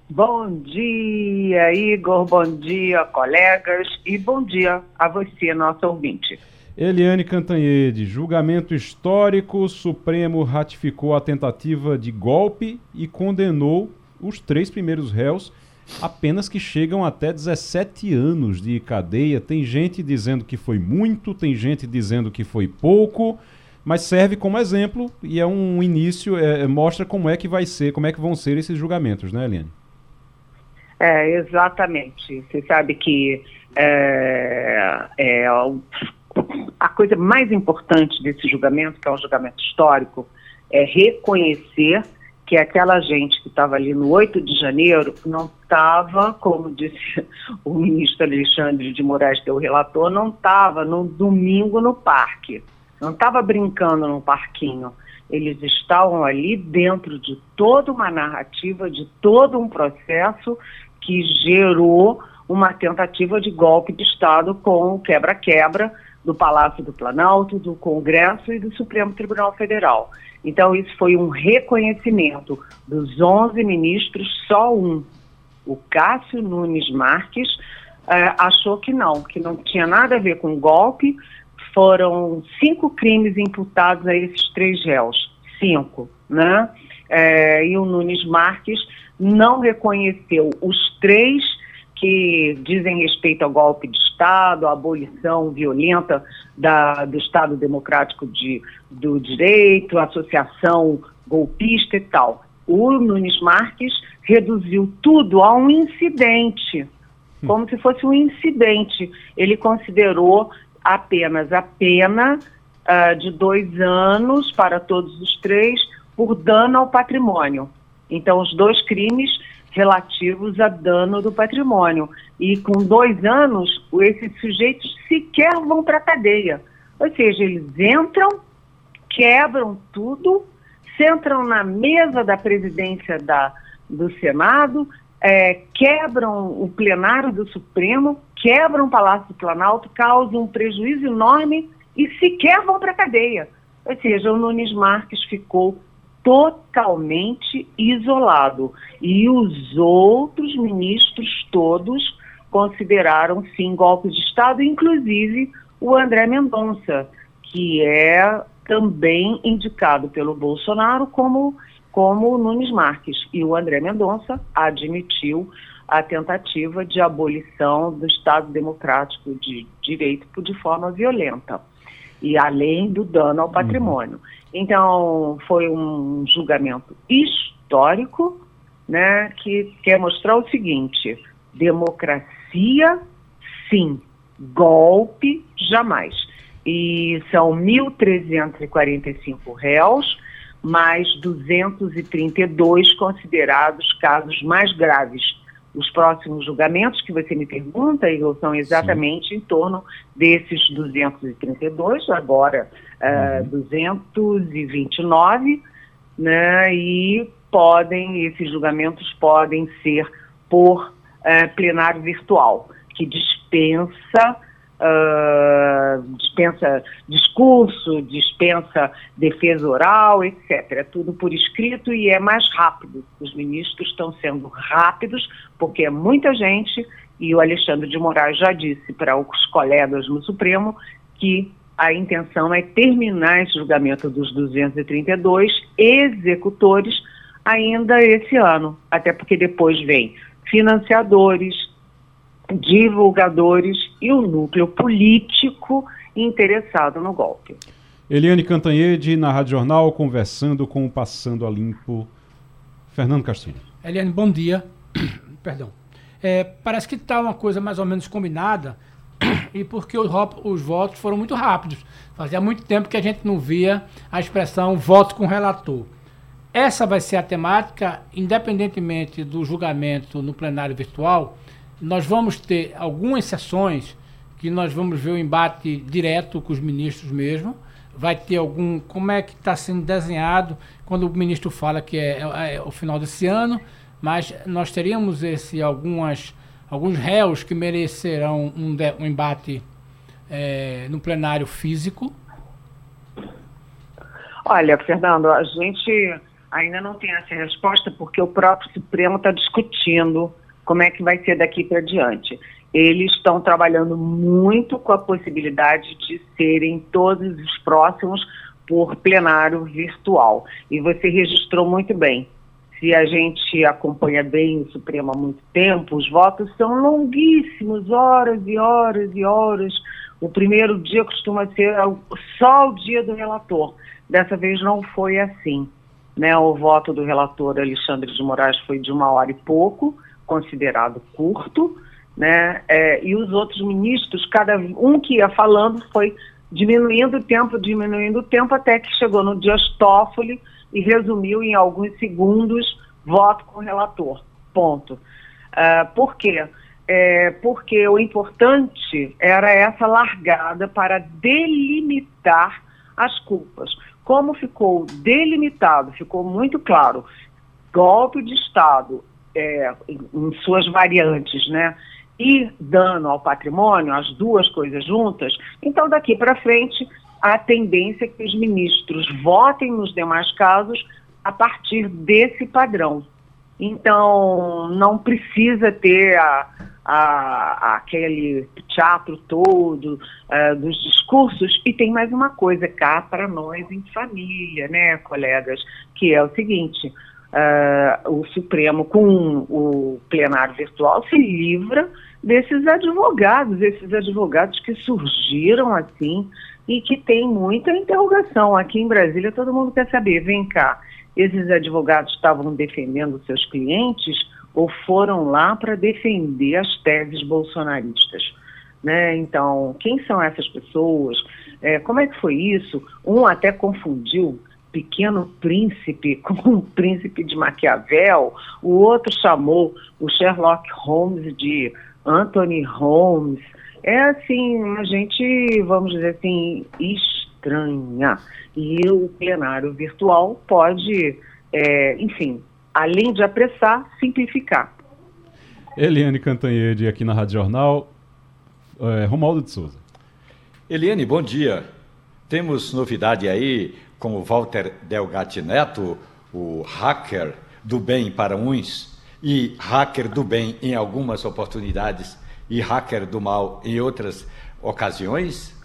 Bom dia, Igor. Bom dia, colegas. E bom dia a você, nosso ouvinte. Eliane Cantanhede, julgamento histórico, o Supremo ratificou a tentativa de golpe e condenou os três primeiros réus, apenas que chegam até 17 anos de cadeia. Tem gente dizendo que foi muito, tem gente dizendo que foi pouco, mas serve como exemplo e é um início, é, mostra como é que vai ser, como é que vão ser esses julgamentos, né, Eliane? É, exatamente. Você sabe que é, é, a coisa mais importante desse julgamento, que é um julgamento histórico, é reconhecer que aquela gente que estava ali no 8 de janeiro não estava, como disse o ministro Alexandre de Moraes, que é o relator, não estava no domingo no parque, não estava brincando no parquinho. Eles estavam ali dentro de toda uma narrativa, de todo um processo que gerou uma tentativa de golpe de Estado com quebra-quebra do Palácio do Planalto, do Congresso e do Supremo Tribunal Federal. Então, isso foi um reconhecimento dos 11 ministros, só um, o Cássio Nunes Marques, eh, achou que não, que não tinha nada a ver com golpe. Foram cinco crimes imputados a esses três réus, cinco, né? Eh, e o Nunes Marques não reconheceu os três que dizem respeito ao golpe de Estado, à abolição violenta da, do Estado Democrático de, do Direito, associação golpista e tal. O Nunes Marques reduziu tudo a um incidente, como se fosse um incidente. Ele considerou apenas a pena uh, de dois anos para todos os três por dano ao patrimônio. Então, os dois crimes relativos a dano do patrimônio. E com dois anos, esses sujeitos sequer vão para a cadeia. Ou seja, eles entram, quebram tudo, sentam na mesa da presidência da, do Senado, é, quebram o plenário do Supremo, quebram o Palácio do Planalto, causam um prejuízo enorme e sequer vão para a cadeia. Ou seja, o Nunes Marques ficou totalmente isolado. E os outros ministros todos consideraram sim golpe de Estado, inclusive o André Mendonça, que é também indicado pelo Bolsonaro como, como Nunes Marques. E o André Mendonça admitiu a tentativa de abolição do Estado Democrático de Direito de forma violenta e além do dano ao uhum. patrimônio. Uhum. Então, foi um julgamento histórico, né, que quer mostrar o seguinte: democracia, sim, golpe, jamais. E são 1.345 réus, mais 232 considerados casos mais graves os próximos julgamentos que você me pergunta, Igor, são exatamente Sim. em torno desses 232, agora uh, uhum. 229, né, e podem, esses julgamentos podem ser por uh, plenário virtual, que dispensa uh, dispensa discurso, dispensa defesa oral, etc. É tudo por escrito e é mais rápido. Os ministros estão sendo rápidos, porque é muita gente, e o Alexandre de Moraes já disse para os colegas no Supremo que a intenção é terminar esse julgamento dos 232 executores ainda esse ano, até porque depois vem financiadores, divulgadores e o núcleo político interessado no golpe. Eliane Cantanhede, na Rádio Jornal, conversando com o Passando a Limpo. Fernando Castilho. Eliane, bom dia. Perdão. É, parece que está uma coisa mais ou menos combinada e porque os, os, votos foram muito rápidos. Fazia muito tempo que a gente não via a expressão voto com relator. Essa vai ser a temática, independentemente do julgamento no plenário virtual, nós vamos ter algumas sessões que nós vamos ver o embate direto com os ministros mesmo. Vai ter algum. Como é que está sendo desenhado quando o ministro fala que é, é, é, o final desse ano, mas nós teríamos esse, algumas, alguns réus que merecerão um, de, um embate é, no plenário físico. Olha, Fernando, a gente ainda não tem essa resposta porque o próprio Supremo está discutindo como é que vai ser daqui para diante. Eles estão trabalhando muito com a possibilidade de serem todos os próximos por plenário virtual. E você registrou muito bem. Se a gente acompanha bem o Supremo há muito tempo, os votos são longuíssimos, horas e horas e horas. O primeiro dia costuma ser só o dia do relator. Dessa vez não foi assim. Né? O voto do relator Alexandre de Moraes foi de uma hora e pouco, considerado curto, né? É, e os outros ministros, cada um que ia falando foi diminuindo o tempo, diminuindo o tempo, até que chegou no Dias Toffoli e resumiu em alguns segundos voto com o relator. Ponto. Uh, por quê? É, porque o importante era essa largada para delimitar as culpas. Como ficou delimitado, ficou muito claro, golpe de Estado é, em, suas variantes, né? E dano ao patrimônio, as duas coisas juntas, então daqui para frente a tendência é que os ministros votem nos demais casos a partir desse padrão. Então, não precisa ter a, a, aquele teatro todo uh, dos discursos. E tem mais uma coisa cá para nós em família, né, colegas, que é o seguinte: uh, o Supremo, com o plenário virtual, se livra desses advogados, esses advogados que surgiram assim e que tem muita interrogação. Aqui em Brasília, todo mundo quer saber: vem cá, esses advogados estavam defendendo seus clientes ou foram lá para defender as teses bolsonaristas? Né? Então, quem são essas pessoas? É, como é que foi isso? Um até confundiu Pequeno Príncipe com o Príncipe de Maquiavel, o outro chamou o Sherlock Holmes de Anthony Holmes. É assim, a gente, vamos dizer assim, estranha. E o plenário virtual pode, é, enfim, além de apressar, simplificar. Eliane Cantanhede aqui na Rádio Jornal. É, Romualdo de Souza. Eliane, bom dia. Temos novidade aí com o Walter Delgatti Neto, o hacker do bem para uns e hacker do bem em algumas oportunidades e hacker do mal em outras ocasiões?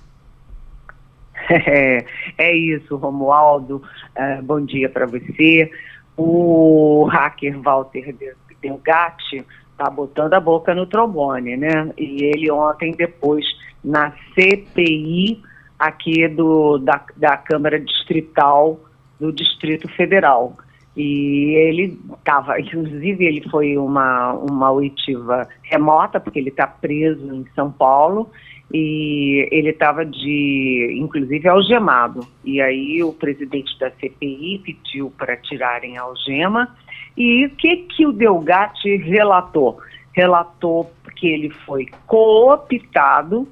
É, é isso, Romualdo. Uh, bom dia para você. O hacker Walter Delgatti está botando a boca no trombone, né? E ele ontem, depois, na CPI aqui do, da, da Câmara Distrital do Distrito Federal. E ele estava, inclusive, ele foi uma, uma oitiva remota, porque ele está preso em São Paulo, e ele estava de, inclusive, algemado. E aí o presidente da CPI pediu para tirarem a algema. E o que, que o Delgatti relatou? Relatou que ele foi cooptado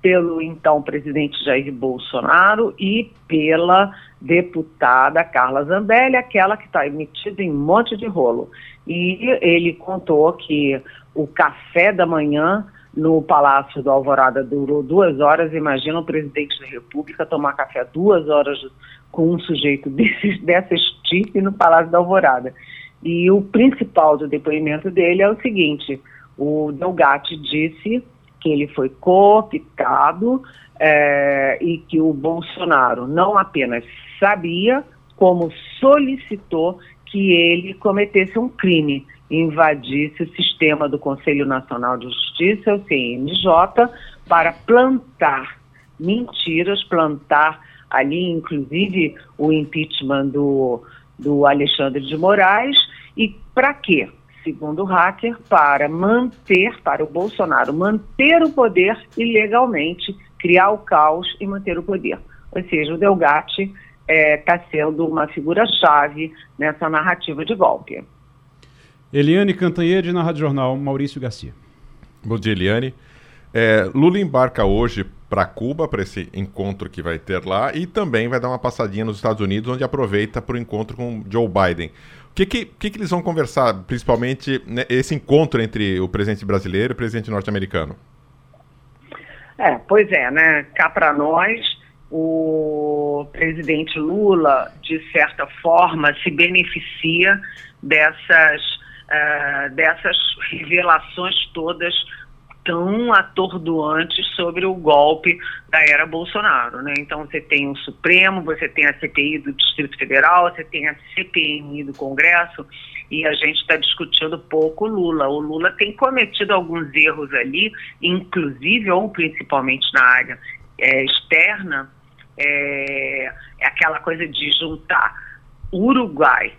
pelo então presidente Jair Bolsonaro e pela deputada Carla Zambelli, aquela que está emitida em um monte de rolo. E ele contou que o café da manhã no Palácio do Alvorada durou duas horas. Imagina o presidente da República tomar café duas horas com um sujeito desse, dessa estipe no Palácio da Alvorada. E o principal do depoimento dele é o seguinte: o Delgatti disse que ele foi cooptado é, e que o Bolsonaro não apenas sabia, como solicitou que ele cometesse um crime, invadisse o sistema do Conselho Nacional de Justiça, o CNJ, para plantar mentiras, plantar ali, inclusive, o impeachment do, do Alexandre de Moraes. E para quê? Segundo o hacker, para manter, para o Bolsonaro manter o poder ilegalmente, criar o caos e manter o poder. Ou seja, o Delgatti está é, tá sendo uma figura-chave nessa narrativa de golpe. Eliane Cantanhede, na Rádio Jornal, Maurício Garcia. Bom dia, Eliane. É, Lula embarca hoje para Cuba, para esse encontro que vai ter lá, e também vai dar uma passadinha nos Estados Unidos, onde aproveita para o encontro com Joe Biden que, que, que, que eles vão conversar, principalmente né, esse encontro entre o presidente brasileiro e o presidente norte-americano? É, pois é, né? Cá para nós, o presidente Lula, de certa forma, se beneficia dessas, uh, dessas revelações todas tão atordoantes sobre o golpe da era Bolsonaro. Né? Então, você tem o Supremo, você tem a CPI do Distrito Federal, você tem a CPMI do Congresso, e a gente está discutindo pouco o Lula. O Lula tem cometido alguns erros ali, inclusive ou principalmente na área é, externa, é, é aquela coisa de juntar Uruguai,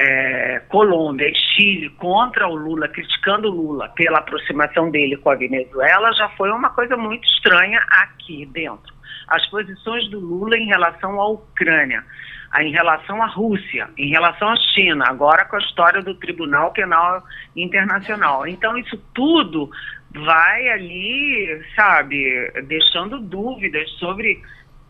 é, Colômbia e Chile contra o Lula, criticando o Lula pela aproximação dele com a Venezuela, já foi uma coisa muito estranha aqui dentro. As posições do Lula em relação à Ucrânia, em relação à Rússia, em relação à China, agora com a história do Tribunal Penal Internacional. Então, isso tudo vai ali, sabe, deixando dúvidas sobre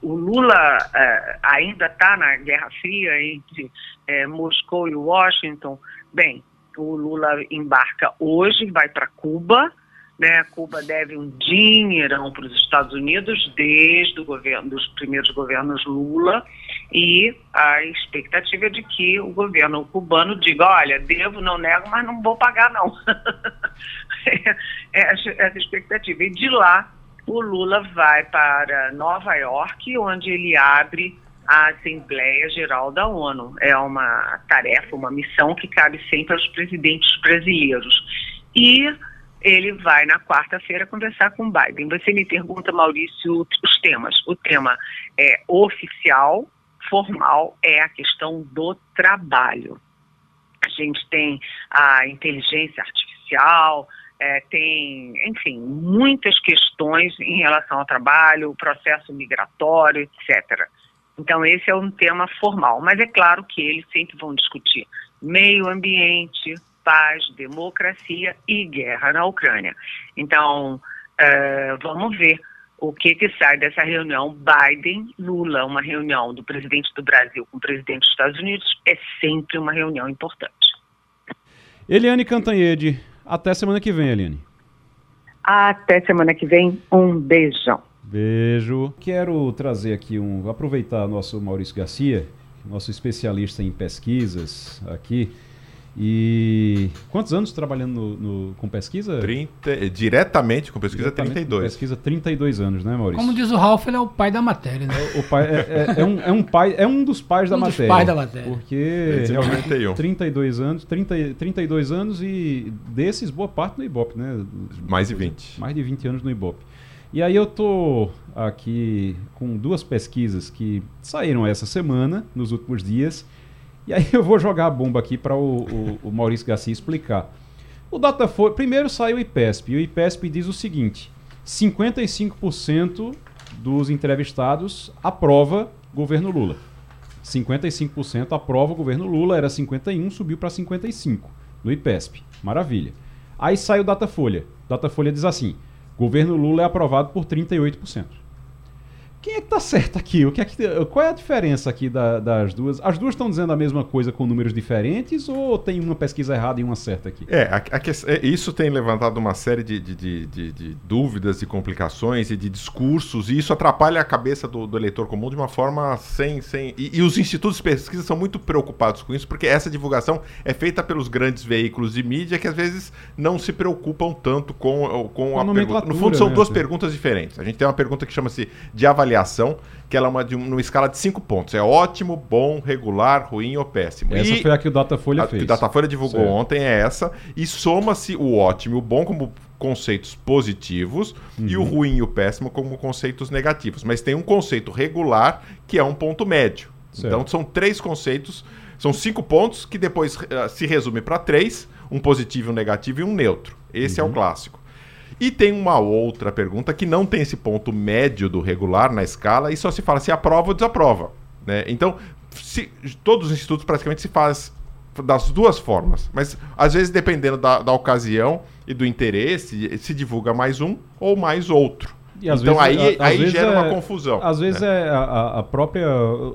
o Lula uh, ainda está na Guerra Fria entre uh, Moscou e Washington. Bem, o Lula embarca hoje, vai para Cuba. Né? Cuba deve um dinheirão para os Estados Unidos desde o governo, dos primeiros governos Lula e a expectativa é de que o governo cubano diga, olha, devo, não nego, mas não vou pagar não. é essa, essa expectativa. E de lá o Lula vai para Nova York, onde ele abre a Assembleia Geral da ONU. É uma tarefa, uma missão que cabe sempre aos presidentes brasileiros. E ele vai na quarta-feira conversar com Biden. Você me pergunta, Maurício, os temas. O tema é oficial, formal, é a questão do trabalho. A gente tem a inteligência artificial, é, tem, enfim, muitas questões em relação ao trabalho, o processo migratório, etc. Então, esse é um tema formal, mas é claro que eles sempre vão discutir meio ambiente, paz, democracia e guerra na Ucrânia. Então, é, vamos ver o que, que sai dessa reunião Biden-Lula, uma reunião do presidente do Brasil com o presidente dos Estados Unidos, é sempre uma reunião importante. Eliane Cantanhede, até semana que vem, Eliane. Até semana que vem. Um beijão. Beijo. Quero trazer aqui um. Aproveitar nosso Maurício Garcia, nosso especialista em pesquisas aqui e quantos anos trabalhando no, no, com pesquisa? 30, diretamente com pesquisa, diretamente 32. Com pesquisa, 32 anos, né, Maurício? Como diz o Ralph, ele é o pai da matéria, né? É, o pai, é, é, é, um, é, um, pai, é um dos pais um da dos matéria. pais da matéria. Porque realmente 30, anos, 30, 32 anos e desses, boa parte no Ibope, né? Mais de 20. Mais de 20 anos no Ibope. E aí eu tô aqui com duas pesquisas que saíram essa semana, nos últimos dias, e aí eu vou jogar a bomba aqui para o, o, o, Maurício Garcia explicar. O Datafolha, primeiro sai o IPESP, e o IPESP diz o seguinte: 55% dos entrevistados aprova governo Lula. 55% aprova o governo Lula, era 51, subiu para 55 no IPESP. Maravilha. Aí sai o Datafolha. Datafolha diz assim: governo Lula é aprovado por 38%. Quem é que tá certo aqui? O que é que, qual é a diferença aqui da, das duas? As duas estão dizendo a mesma coisa com números diferentes ou tem uma pesquisa errada e uma certa aqui? É, a, a, é, isso tem levantado uma série de, de, de, de, dúvidas e complicações e de discursos, e isso atrapalha a cabeça do, do eleitor comum de uma forma sem. sem e, e, os institutos de pesquisa são muito preocupados com isso, porque essa divulgação é feita pelos grandes veículos de mídia que às vezes não se preocupam tanto com, com, a, a pergunta. No fundo, são né, duas perguntas diferentes. A gente tem uma pergunta que chama-se de avaliação avaliação, que ela é uma, de uma escala de cinco pontos. É ótimo, bom, regular, ruim ou péssimo. Essa e foi a que o Datafolha a, fez. Que o Datafolha divulgou certo. ontem é essa. E soma-se o ótimo e o bom como conceitos positivos uhum. e o uhum. ruim e o péssimo como conceitos negativos. Mas tem um conceito regular que é um ponto médio. Certo. Então são três conceitos, são cinco pontos que depois uh, se resume para três, um positivo, um negativo e um neutro. Esse uhum. é o uhum. clássico. E tem uma outra pergunta que não tem esse ponto médio do regular na escala e só se fala se aprova ou desaprova. Né? Então, se, todos os institutos praticamente se faz das duas formas, mas às vezes dependendo da, da ocasião e do interesse, se divulga mais um ou mais outro. Então vezes, aí, a, aí gera é, uma confusão. Às vezes né? é a, a, própria.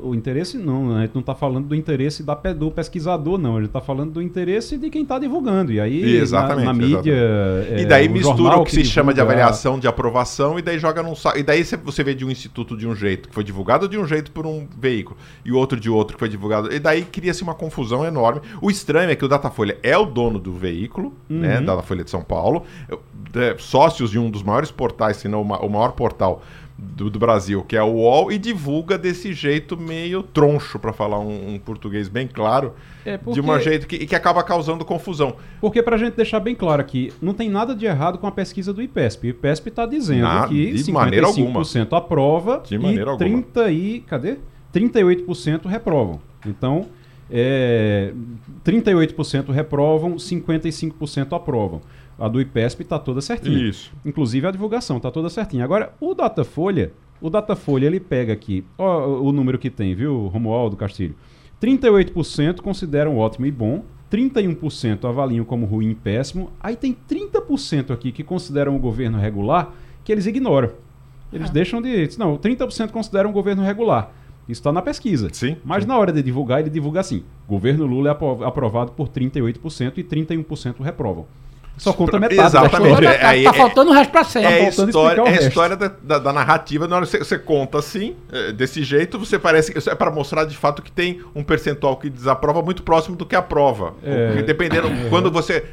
O interesse não, né? A gente não está falando do interesse da, do pesquisador, não. A gente está falando do interesse de quem está divulgando. E aí, exatamente, na, na mídia. É, e daí mistura o que, que se divulga, chama de é. avaliação de aprovação e daí joga num E daí você vê de um instituto de um jeito, que foi divulgado de um jeito por um veículo, e outro de outro que foi divulgado. E daí cria-se uma confusão enorme. O estranho é que o Datafolha é o dono do veículo, uhum. né? Da Folha de São Paulo. É, sócios de um dos maiores portais, se não o maior portal do, do, Brasil, que é o UOL, e divulga desse jeito meio troncho, para falar um, um, português bem claro, é porque... de um jeito que, que acaba causando confusão. Porque, para a gente deixar bem claro aqui, não tem nada de errado com a pesquisa do IPESP. O IPESP está dizendo nada, que de 55% aprova de maneira e 30 alguma. e cadê? 38% reprovam. Então, é, 38% reprovam, 55% aprovam. A do IPESP está toda certinha. Isso. Inclusive a divulgação está toda certinha. Agora, o Datafolha, o Datafolha ele pega aqui, ó, o número que tem, viu, Romualdo Castilho? 38% consideram ótimo e bom, 31% avaliam como ruim e péssimo, aí tem 30% aqui que consideram o governo regular, que eles ignoram. Eles ah. deixam de. Não, 30% consideram o governo regular. Isso está na pesquisa. Sim. Mas sim. na hora de divulgar, ele divulga assim: governo Lula é aprovado por 38% e 31% reprovam. Só conta metade Exatamente. Da é, tá faltando o resto para sempre. É, tá história, é a história da, da, da, narrativa. Na hora que você, você conta assim, desse jeito, você parece que é para mostrar de fato que tem um percentual que desaprova muito próximo do que aprova. É. Dependendo, é. quando você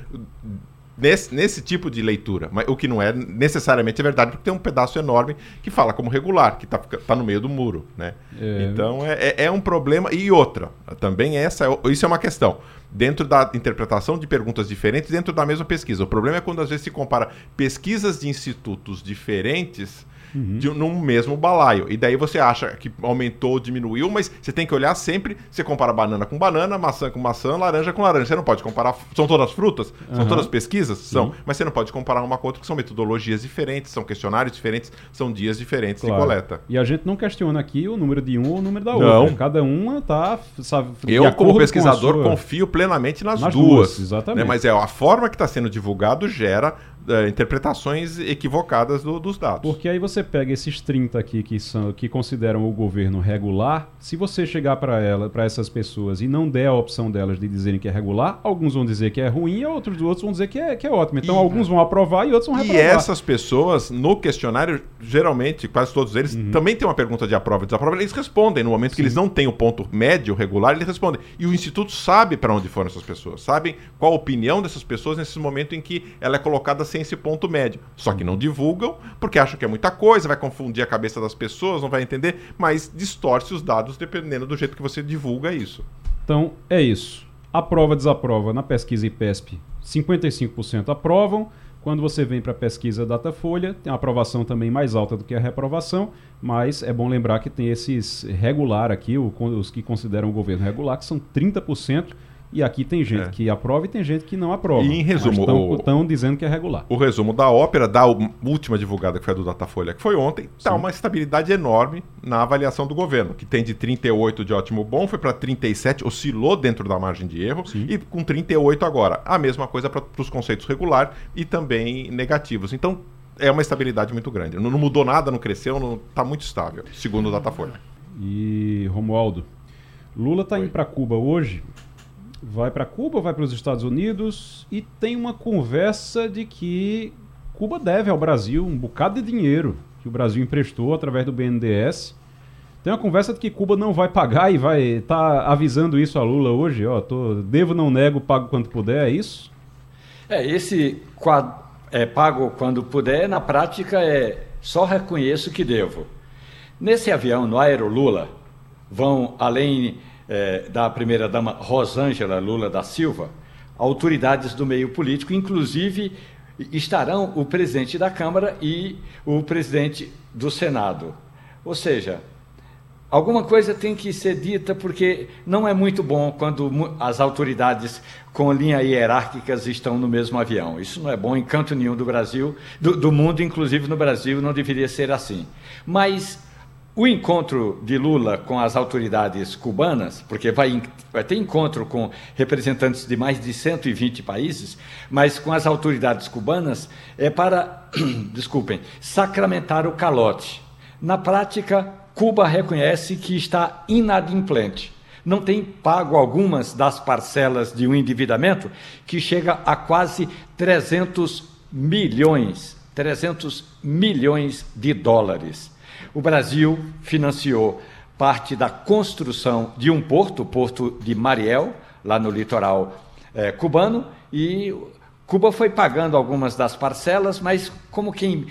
nesse, nesse tipo de leitura. Mas, o que não é necessariamente é verdade, porque tem um pedaço enorme que fala como regular, que está tá no meio do muro. Né? É. Então é, é, é, um problema. E outra, também essa, isso é uma questão. Dentro da interpretação de perguntas diferentes, dentro da mesma pesquisa. O problema é quando às vezes se compara pesquisas de institutos diferentes uhum. de, num mesmo balaio. E daí você acha que aumentou, diminuiu, mas você tem que olhar sempre. Você compara banana com banana, maçã com maçã, laranja com laranja. Você não pode comparar. São todas frutas? Uhum. São todas pesquisas? Sim. São. Mas você não pode comparar uma com outra, que são metodologias diferentes, são questionários diferentes, são dias diferentes claro. de coleta. E a gente não questiona aqui o número de um ou o número da outra. Não. Cada uma tá. Sabe, Eu, como pesquisador, confio plenamente nas, nas duas. duas exatamente. Né? Mas é a forma que está sendo divulgado gera uh, interpretações equivocadas do, dos dados. Porque aí você pega esses 30 aqui que, são, que consideram o governo regular, se você chegar para ela, para essas pessoas e não der a opção delas de dizerem que é regular, alguns vão dizer que é ruim e outros, outros vão dizer que é, que é ótimo. Então e, alguns vão aprovar e outros vão reprovar. E essas pessoas, no questionário, geralmente, quase todos eles, uhum. também tem uma pergunta de aprova e desaprova, eles respondem. No momento Sim. que eles não têm o ponto médio regular, eles respondem. E o Instituto sabe para onde foram essas pessoas, sabem qual a opinião dessas pessoas nesse momento em que ela é colocada sem esse ponto médio. Só que não divulgam, porque acham que é muita coisa, vai confundir a cabeça das pessoas, não vai entender, mas distorce os dados dependendo do jeito que você divulga isso. Então, é isso. Aprova, desaprova na pesquisa IPESP, 55% aprovam. Quando você vem para a pesquisa Datafolha, tem uma aprovação também mais alta do que a reprovação, mas é bom lembrar que tem esses regular aqui, os que consideram o governo regular, que são 30%. E aqui tem gente é. que aprova e tem gente que não aprova. E em resumo, estão dizendo que é regular. O resumo da ópera, da última divulgada, que foi a do Datafolha, que foi ontem, está uma estabilidade enorme na avaliação do governo, que tem de 38 de ótimo bom, foi para 37, oscilou dentro da margem de erro, Sim. e com 38 agora. A mesma coisa para os conceitos regular e também negativos. Então, é uma estabilidade muito grande. Não, não mudou nada, não cresceu, está muito estável, segundo o Datafolha. E, Romualdo, Lula está indo para Cuba hoje vai para Cuba, vai para os Estados Unidos e tem uma conversa de que Cuba deve ao Brasil um bocado de dinheiro que o Brasil emprestou através do BNDES. Tem uma conversa de que Cuba não vai pagar e vai estar tá avisando isso a Lula hoje, ó, tô, devo não nego, pago quanto puder, é isso? É, esse é pago quando puder, na prática é só reconheço que devo. Nesse avião, no Aero Lula, vão além é, da primeira-dama Rosângela Lula da Silva, autoridades do meio político, inclusive estarão o presidente da Câmara e o presidente do Senado. Ou seja, alguma coisa tem que ser dita porque não é muito bom quando as autoridades com linhas hierárquicas estão no mesmo avião. Isso não é bom em canto nenhum do Brasil, do, do mundo, inclusive no Brasil, não deveria ser assim. Mas o encontro de Lula com as autoridades cubanas, porque vai, vai ter encontro com representantes de mais de 120 países, mas com as autoridades cubanas, é para, desculpem, sacramentar o calote. Na prática, Cuba reconhece que está inadimplente. Não tem pago algumas das parcelas de um endividamento que chega a quase 300 milhões, 300 milhões de dólares o Brasil financiou parte da construção de um porto, o porto de Mariel, lá no litoral é, cubano, e Cuba foi pagando algumas das parcelas, mas como quem,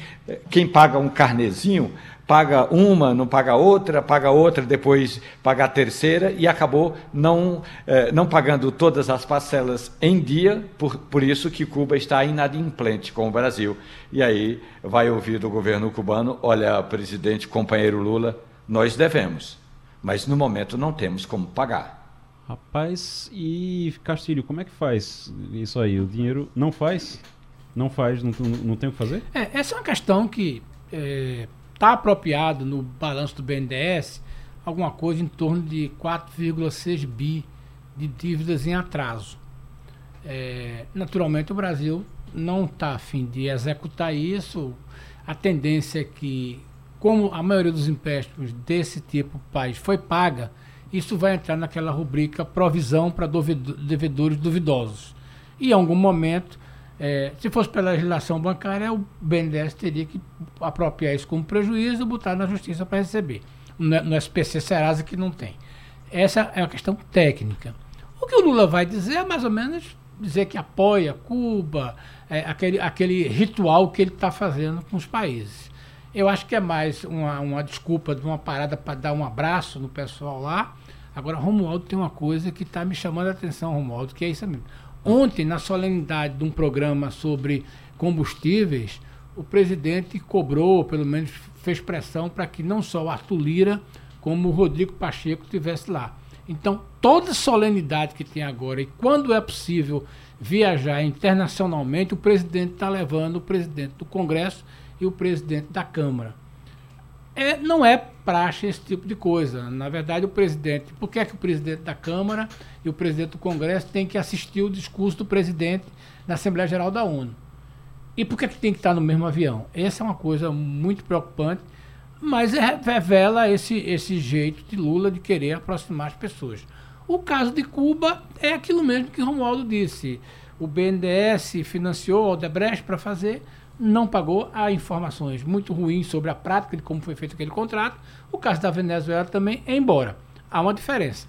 quem paga um carnezinho, paga uma, não paga outra, paga outra, depois paga a terceira, e acabou não, eh, não pagando todas as parcelas em dia, por, por isso que Cuba está inadimplente com o Brasil. E aí vai ouvir do governo cubano: olha, presidente, companheiro Lula, nós devemos, mas no momento não temos como pagar. Rapaz, e Castilho, como é que faz isso aí? O dinheiro não faz? Não faz, não, não tem o que fazer? É, essa é uma questão que é, tá apropriado no balanço do BNDES alguma coisa em torno de 4,6 bi de dívidas em atraso. É, naturalmente o Brasil não está afim de executar isso. A tendência é que, como a maioria dos empréstimos desse tipo país foi paga, isso vai entrar naquela rubrica provisão para devedores duvidosos. E em algum momento, é, se fosse pela legislação bancária, o BNDES teria que apropriar isso como prejuízo e botar na justiça para receber. No, no SPC Serasa que não tem. Essa é uma questão técnica. O que o Lula vai dizer é mais ou menos dizer que apoia Cuba, é, aquele, aquele ritual que ele está fazendo com os países. Eu acho que é mais uma, uma desculpa de uma parada para dar um abraço no pessoal lá Agora, Romualdo tem uma coisa que está me chamando a atenção, Romualdo, que é isso mesmo. Ontem, na solenidade de um programa sobre combustíveis, o presidente cobrou, pelo menos fez pressão para que não só o Arthur Lira, como o Rodrigo Pacheco estivesse lá. Então, toda solenidade que tem agora, e quando é possível viajar internacionalmente, o presidente está levando o presidente do Congresso e o presidente da Câmara. É, não é praxe esse tipo de coisa. Na verdade, o presidente. Por que é que o presidente da Câmara e o presidente do Congresso têm que assistir o discurso do presidente na Assembleia Geral da ONU? E por que, é que tem que estar no mesmo avião? Essa é uma coisa muito preocupante, mas revela esse, esse jeito de Lula de querer aproximar as pessoas. O caso de Cuba é aquilo mesmo que Romualdo disse. O BNDES financiou o Odebrecht para fazer, não pagou. Há informações muito ruins sobre a prática de como foi feito aquele contrato. O caso da Venezuela também, embora há uma diferença.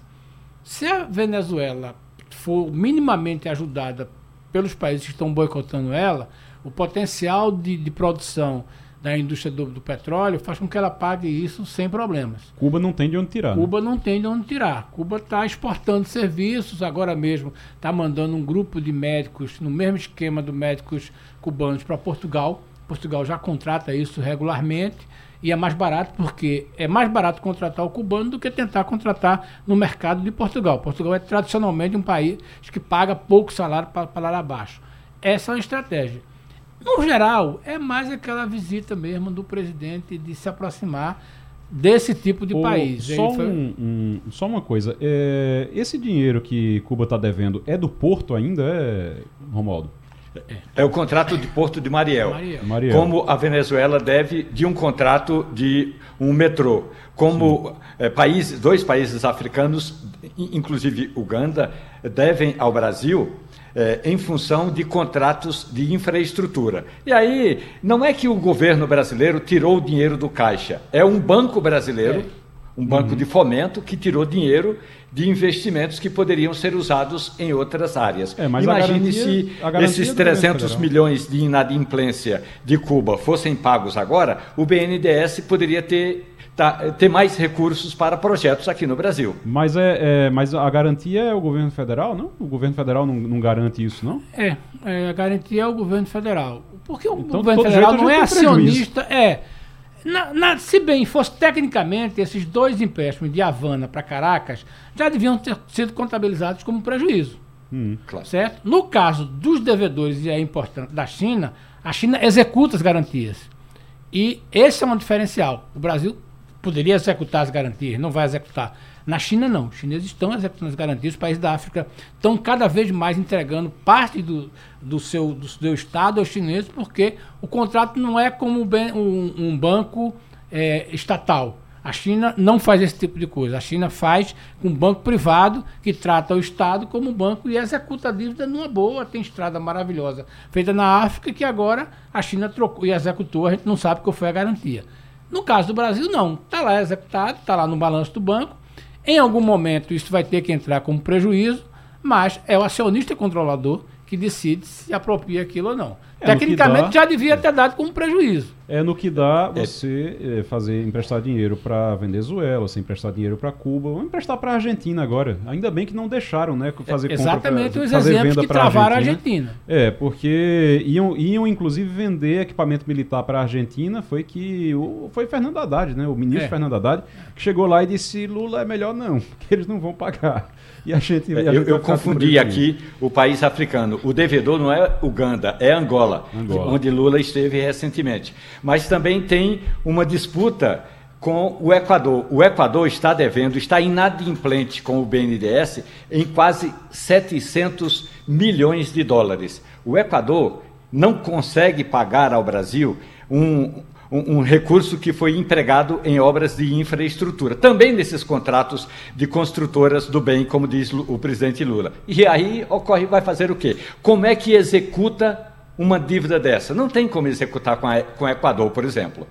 Se a Venezuela for minimamente ajudada pelos países que estão boicotando ela, o potencial de, de produção da indústria do, do, petróleo faz com que ela pague isso sem problemas. Cuba não tem de onde tirar. Né? Cuba né? não tem de onde tirar. Cuba está exportando serviços, agora mesmo está mandando um grupo de médicos, no mesmo esquema dos médicos cubanos, para Portugal. Portugal já contrata isso regularmente e é mais barato porque é mais barato contratar o cubano do que tentar contratar no mercado de Portugal. Portugal é tradicionalmente um país que paga pouco salário para lá abaixo. Essa é uma estratégia. No geral, é mais aquela visita mesmo do presidente de se aproximar desse tipo de país. Só, foi... um, um, só uma coisa, é, esse dinheiro que Cuba está devendo é do Porto ainda, é, Romualdo? É. é o contrato de Porto de Mariel. Mariel. Mariel. Como a Venezuela deve de um contrato de um metrô. Como é, países, dois países africanos, inclusive Uganda, devem ao Brasil é, em função de contratos de infraestrutura. E aí, não é que o governo brasileiro tirou o dinheiro do caixa, é um banco brasileiro, é. um banco uhum. de fomento, que tirou dinheiro de investimentos que poderiam ser usados em outras áreas. É, Imagine se esses 300 milhões de inadimplência de Cuba fossem pagos agora, o BNDES poderia ter tá, ter mais recursos para projetos aqui no Brasil. Mas, é, é, mas a garantia é o governo federal, não? O governo federal não, não garante isso, não? É, é, a garantia é o governo federal. Porque o então, governo federal não é acionista. É. Na, na, se bem fosse tecnicamente, esses dois empréstimos de Havana para Caracas já deviam ter sido contabilizados como prejuízo. Hum, claro. Certo? No caso dos devedores, e é importante, da China, a China executa as garantias. E esse é um diferencial. O Brasil poderia executar as garantias, não vai executar. Na China, não. Os chineses estão executando as garantias, os países da África estão cada vez mais entregando parte do, do, seu, do seu Estado aos chineses, porque o contrato não é como um, um banco é, estatal. A China não faz esse tipo de coisa. A China faz com um banco privado que trata o Estado como banco e executa a dívida numa boa. Tem estrada maravilhosa feita na África que agora a China trocou e executou. A gente não sabe qual foi a garantia. No caso do Brasil, não. Está lá executado, está lá no balanço do banco. Em algum momento isso vai ter que entrar como prejuízo, mas é o acionista controlador que decide se apropria aquilo ou não. É, Tecnicamente dá, já devia ter dado como prejuízo. É no que dá é. você é. fazer emprestar dinheiro para Venezuela, você emprestar dinheiro para Cuba, ou emprestar para a Argentina agora. Ainda bem que não deixaram, né, fazer é, Exatamente pra, os fazer exemplos que travaram a Argentina. É, porque iam, iam inclusive vender equipamento militar para a Argentina, foi que o, foi Fernando Haddad, né, o ministro é. Fernando Haddad, que chegou lá e disse Lula é melhor não, porque eles não vão pagar. E a gente, a eu, eu confundi aqui o país africano. O devedor não é Uganda, é Angola, Angola, onde Lula esteve recentemente. Mas também tem uma disputa com o Equador. O Equador está devendo, está inadimplente com o BNDES em quase 700 milhões de dólares. O Equador não consegue pagar ao Brasil um, um, um, recurso que foi empregado em obras de infraestrutura, também nesses contratos de construtoras do bem, como diz o presidente Lula. E aí ocorre, vai fazer o quê? Como é que executa uma dívida dessa? Não tem como executar com, a, com o Equador, por exemplo.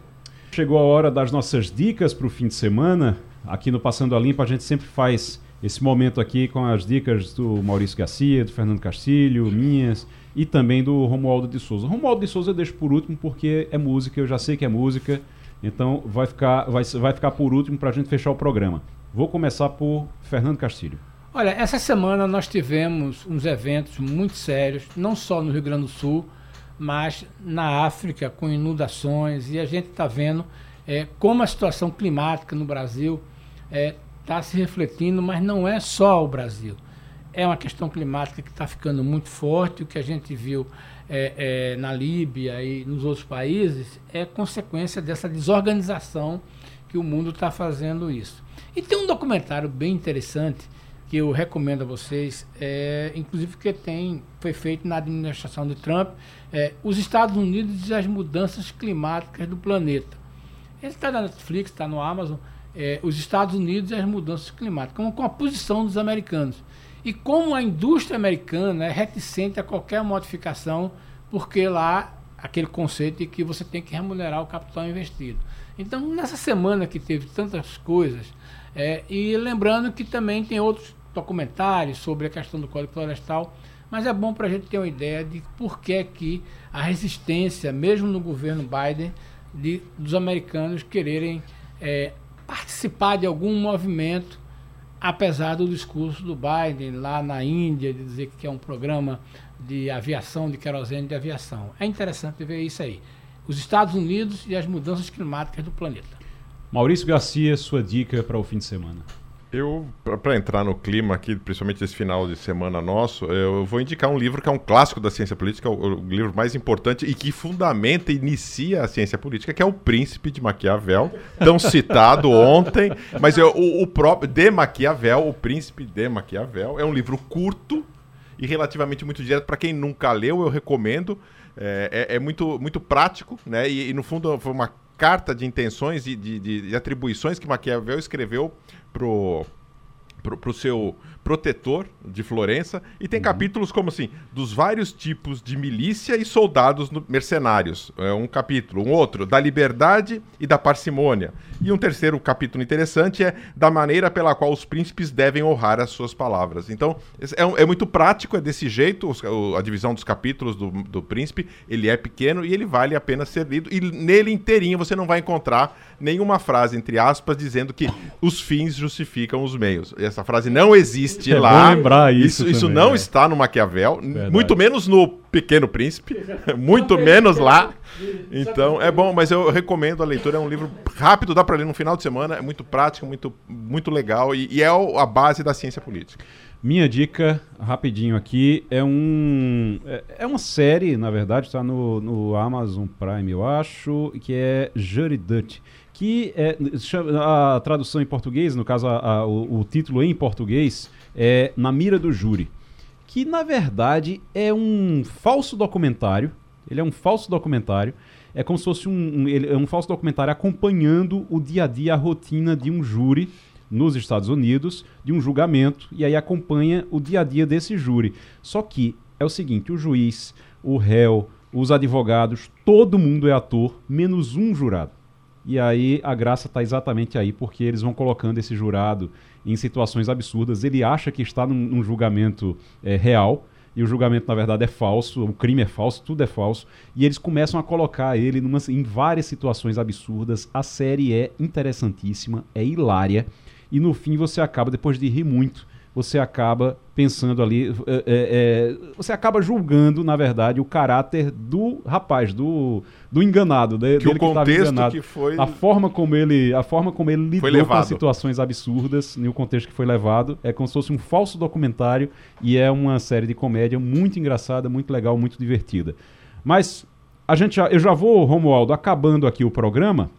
Chegou a hora das nossas dicas para o fim de semana. Aqui no Passando a Limpo a gente sempre faz esse momento aqui com as dicas do Maurício Garcia, do Fernando Castilho, minhas e também do Romualdo de Souza. Romualdo de Souza eu deixo por último porque é música, eu já sei que é música, então vai ficar, vai, vai ficar por último para a gente fechar o programa. Vou começar por Fernando Castilho. Olha, essa semana nós tivemos uns eventos muito sérios, não só no Rio Grande do Sul, mas na África, com inundações, e a gente está vendo é, como a situação climática no Brasil está é, tá se refletindo, mas não é só o Brasil é uma questão climática que está ficando muito forte. O que a gente viu é, é, na Líbia e nos outros países é consequência dessa desorganização que o mundo está fazendo isso. E tem um documentário bem interessante que eu recomendo a vocês, é, inclusive que tem, foi feito na administração de Trump, é, os Estados Unidos e as mudanças climáticas do planeta. Ele está na Netflix, está no Amazon, é, os Estados Unidos e as mudanças climáticas, com, a posição dos americanos. E como a indústria americana é reticente a qualquer modificação, porque lá aquele conceito de que você tem que remunerar o capital investido. Então, nessa semana que teve tantas coisas, é, e lembrando que também tem outros documentários sobre a questão do Código Florestal, mas é bom para a gente ter uma ideia de por que, que a resistência, mesmo no governo Biden, de, dos americanos quererem é, participar de algum movimento apesar do discurso do Biden lá na Índia, de dizer que é um programa de aviação, de querosene de aviação. É interessante ver isso aí. Os Estados Unidos e as mudanças climáticas do planeta. Maurício Garcia, sua dica para o fim de semana. Eu, para entrar no clima aqui, principalmente esse final de semana nosso, eu vou indicar um livro que é um clássico da ciência política, o, o livro mais importante e que fundamenta e inicia a ciência política, que é O Príncipe de Maquiavel, tão citado ontem, mas é o, o próprio de Maquiavel, O Príncipe de Maquiavel, é um livro curto e relativamente muito direto. Para quem nunca leu, eu recomendo. É, é, é, muito, muito prático, né? E, e, no fundo foi uma carta de intenções e de, de, de atribuições que Maquiavel escreveu pro pro, pro seu protetor de Florença e tem uhum. capítulos como assim dos vários tipos de milícia e soldados mercenários. É um capítulo um outro da liberdade e da parcimônia. E um terceiro capítulo interessante é da maneira pela qual os príncipes devem honrar as suas palavras. Então é, é muito prático é desse jeito os, a divisão dos capítulos do, do príncipe ele é pequeno e ele vale a pena ser lido. E nele inteirinho você não vai encontrar nenhuma frase entre aspas dizendo que os fins justificam os meios. Essa frase não existe é lá. Bom lembrar isso. Isso, isso não é. está no Maquiavel, Verdade. muito menos no Pequeno Príncipe, muito menos lá. Então é bom, mas eu recomendo a leitura. É um livro rápido, dá para ler no final de semana. É muito prático, muito, muito legal e, e é a base da ciência política. Minha dica, rapidinho aqui, é um é, é uma série, na verdade, está no, no Amazon Prime, eu acho, que é Jury Dutch que é, a tradução em português, no caso a, a, o, o, título em português, é Na Mira do Júri, que na verdade é um falso documentário. Ele é um falso documentário. É como se fosse um, um, é um falso documentário acompanhando o dia a dia, a rotina de um júri nos Estados Unidos, de um julgamento, e aí acompanha o dia a dia desse júri. Só que é o seguinte: o juiz, o réu, os advogados, todo mundo é ator, menos um jurado. E aí a graça está exatamente aí, porque eles vão colocando esse jurado em situações absurdas. Ele acha que está num, num julgamento é, real, e o julgamento na verdade é falso, o crime é falso, tudo é falso, e eles começam a colocar ele numa, em várias situações absurdas. A série é interessantíssima, é hilária, e no fim você acaba, depois de rir muito, você acaba pensando ali, é, é, é, você acaba julgando, na verdade, o caráter do rapaz, do, do enganado, de, que dele o contexto que enganado. Que foi... A forma como ele, a forma como ele lidou com as situações absurdas e o contexto que foi levado é como se fosse um falso documentário e é uma série de comédia muito engraçada, muito legal, muito divertida. Mas a gente já, eu já vou, Romualdo, acabando aqui o programa,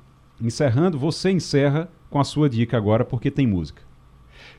encerrando, você encerra com a sua dica agora porque tem música.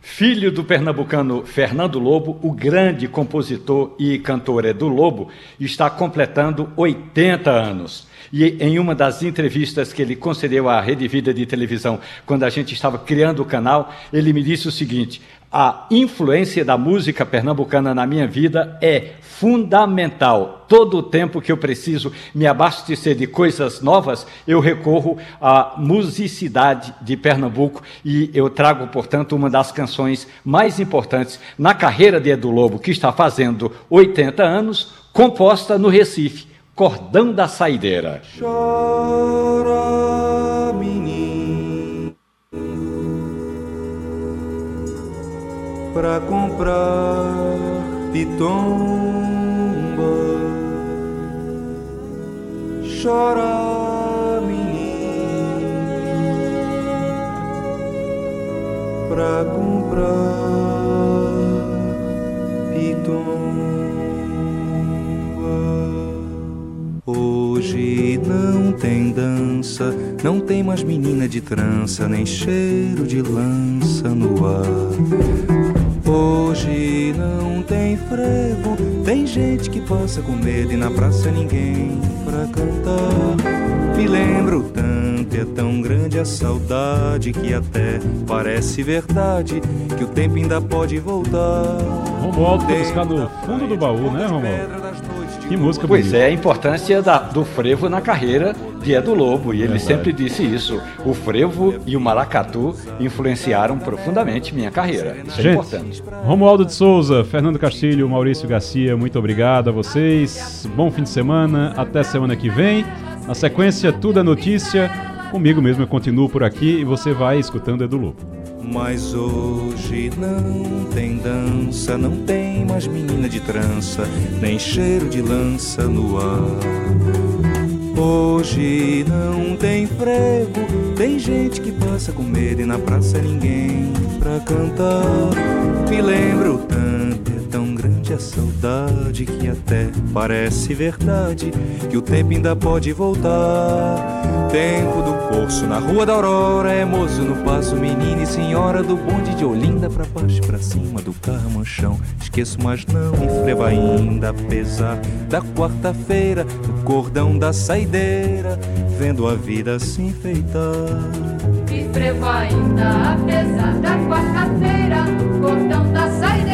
Filho do pernambucano Fernando Lobo, o grande compositor e cantor Edu Lobo está completando 80 anos. E em uma das entrevistas que ele concedeu à Rede Vida de televisão, quando a gente estava criando o canal, ele me disse o seguinte: a influência da música pernambucana na minha vida é fundamental. Todo o tempo que eu preciso me abastecer de coisas novas, eu recorro à musicidade de Pernambuco e eu trago, portanto, uma das canções mais importantes na carreira de Edu Lobo, que está fazendo 80 anos, composta no Recife, Cordão da Saideira. Chora, pra comprar pitomba. Chora, menino, pra comprar pitomba. Hoje não tem dança, não tem mais menina de trança, nem cheiro de lança no ar. Hoje não tem frevo, tem gente que passa com medo e na praça ninguém pra cantar. Me lembro tanto, é tão grande a saudade que até parece verdade que o tempo ainda pode voltar. Romualdo tá buscando no fundo do baú, né, Romualdo? Que música Pois bonita. é, a importância da, do frevo na carreira de Edu Lobo, e ele é sempre disse isso. O frevo e o maracatu influenciaram profundamente minha carreira. Isso é Gente, é importante. Romualdo de Souza, Fernando Castilho, Maurício Garcia, muito obrigado a vocês. Bom fim de semana, até semana que vem. Na sequência, tudo é notícia. Comigo mesmo eu continuo por aqui e você vai escutando Edu Lobo. Mas hoje não tem dança, não tem mais menina de trança, nem cheiro de lança no ar. Hoje não tem frevo, tem gente que passa com medo e na praça ninguém pra cantar. Me lembro tanto, a saudade que até parece verdade que o tempo ainda pode voltar. Tempo do poço, na rua da aurora É moço no passo, menina e senhora Do bonde de Olinda pra baixo pra cima Do carro manchão, esqueço mas não frevo ainda, apesar da quarta-feira O cordão da saideira Vendo a vida se enfeitar. Me frevo ainda, apesar da quarta-feira cordão da saideira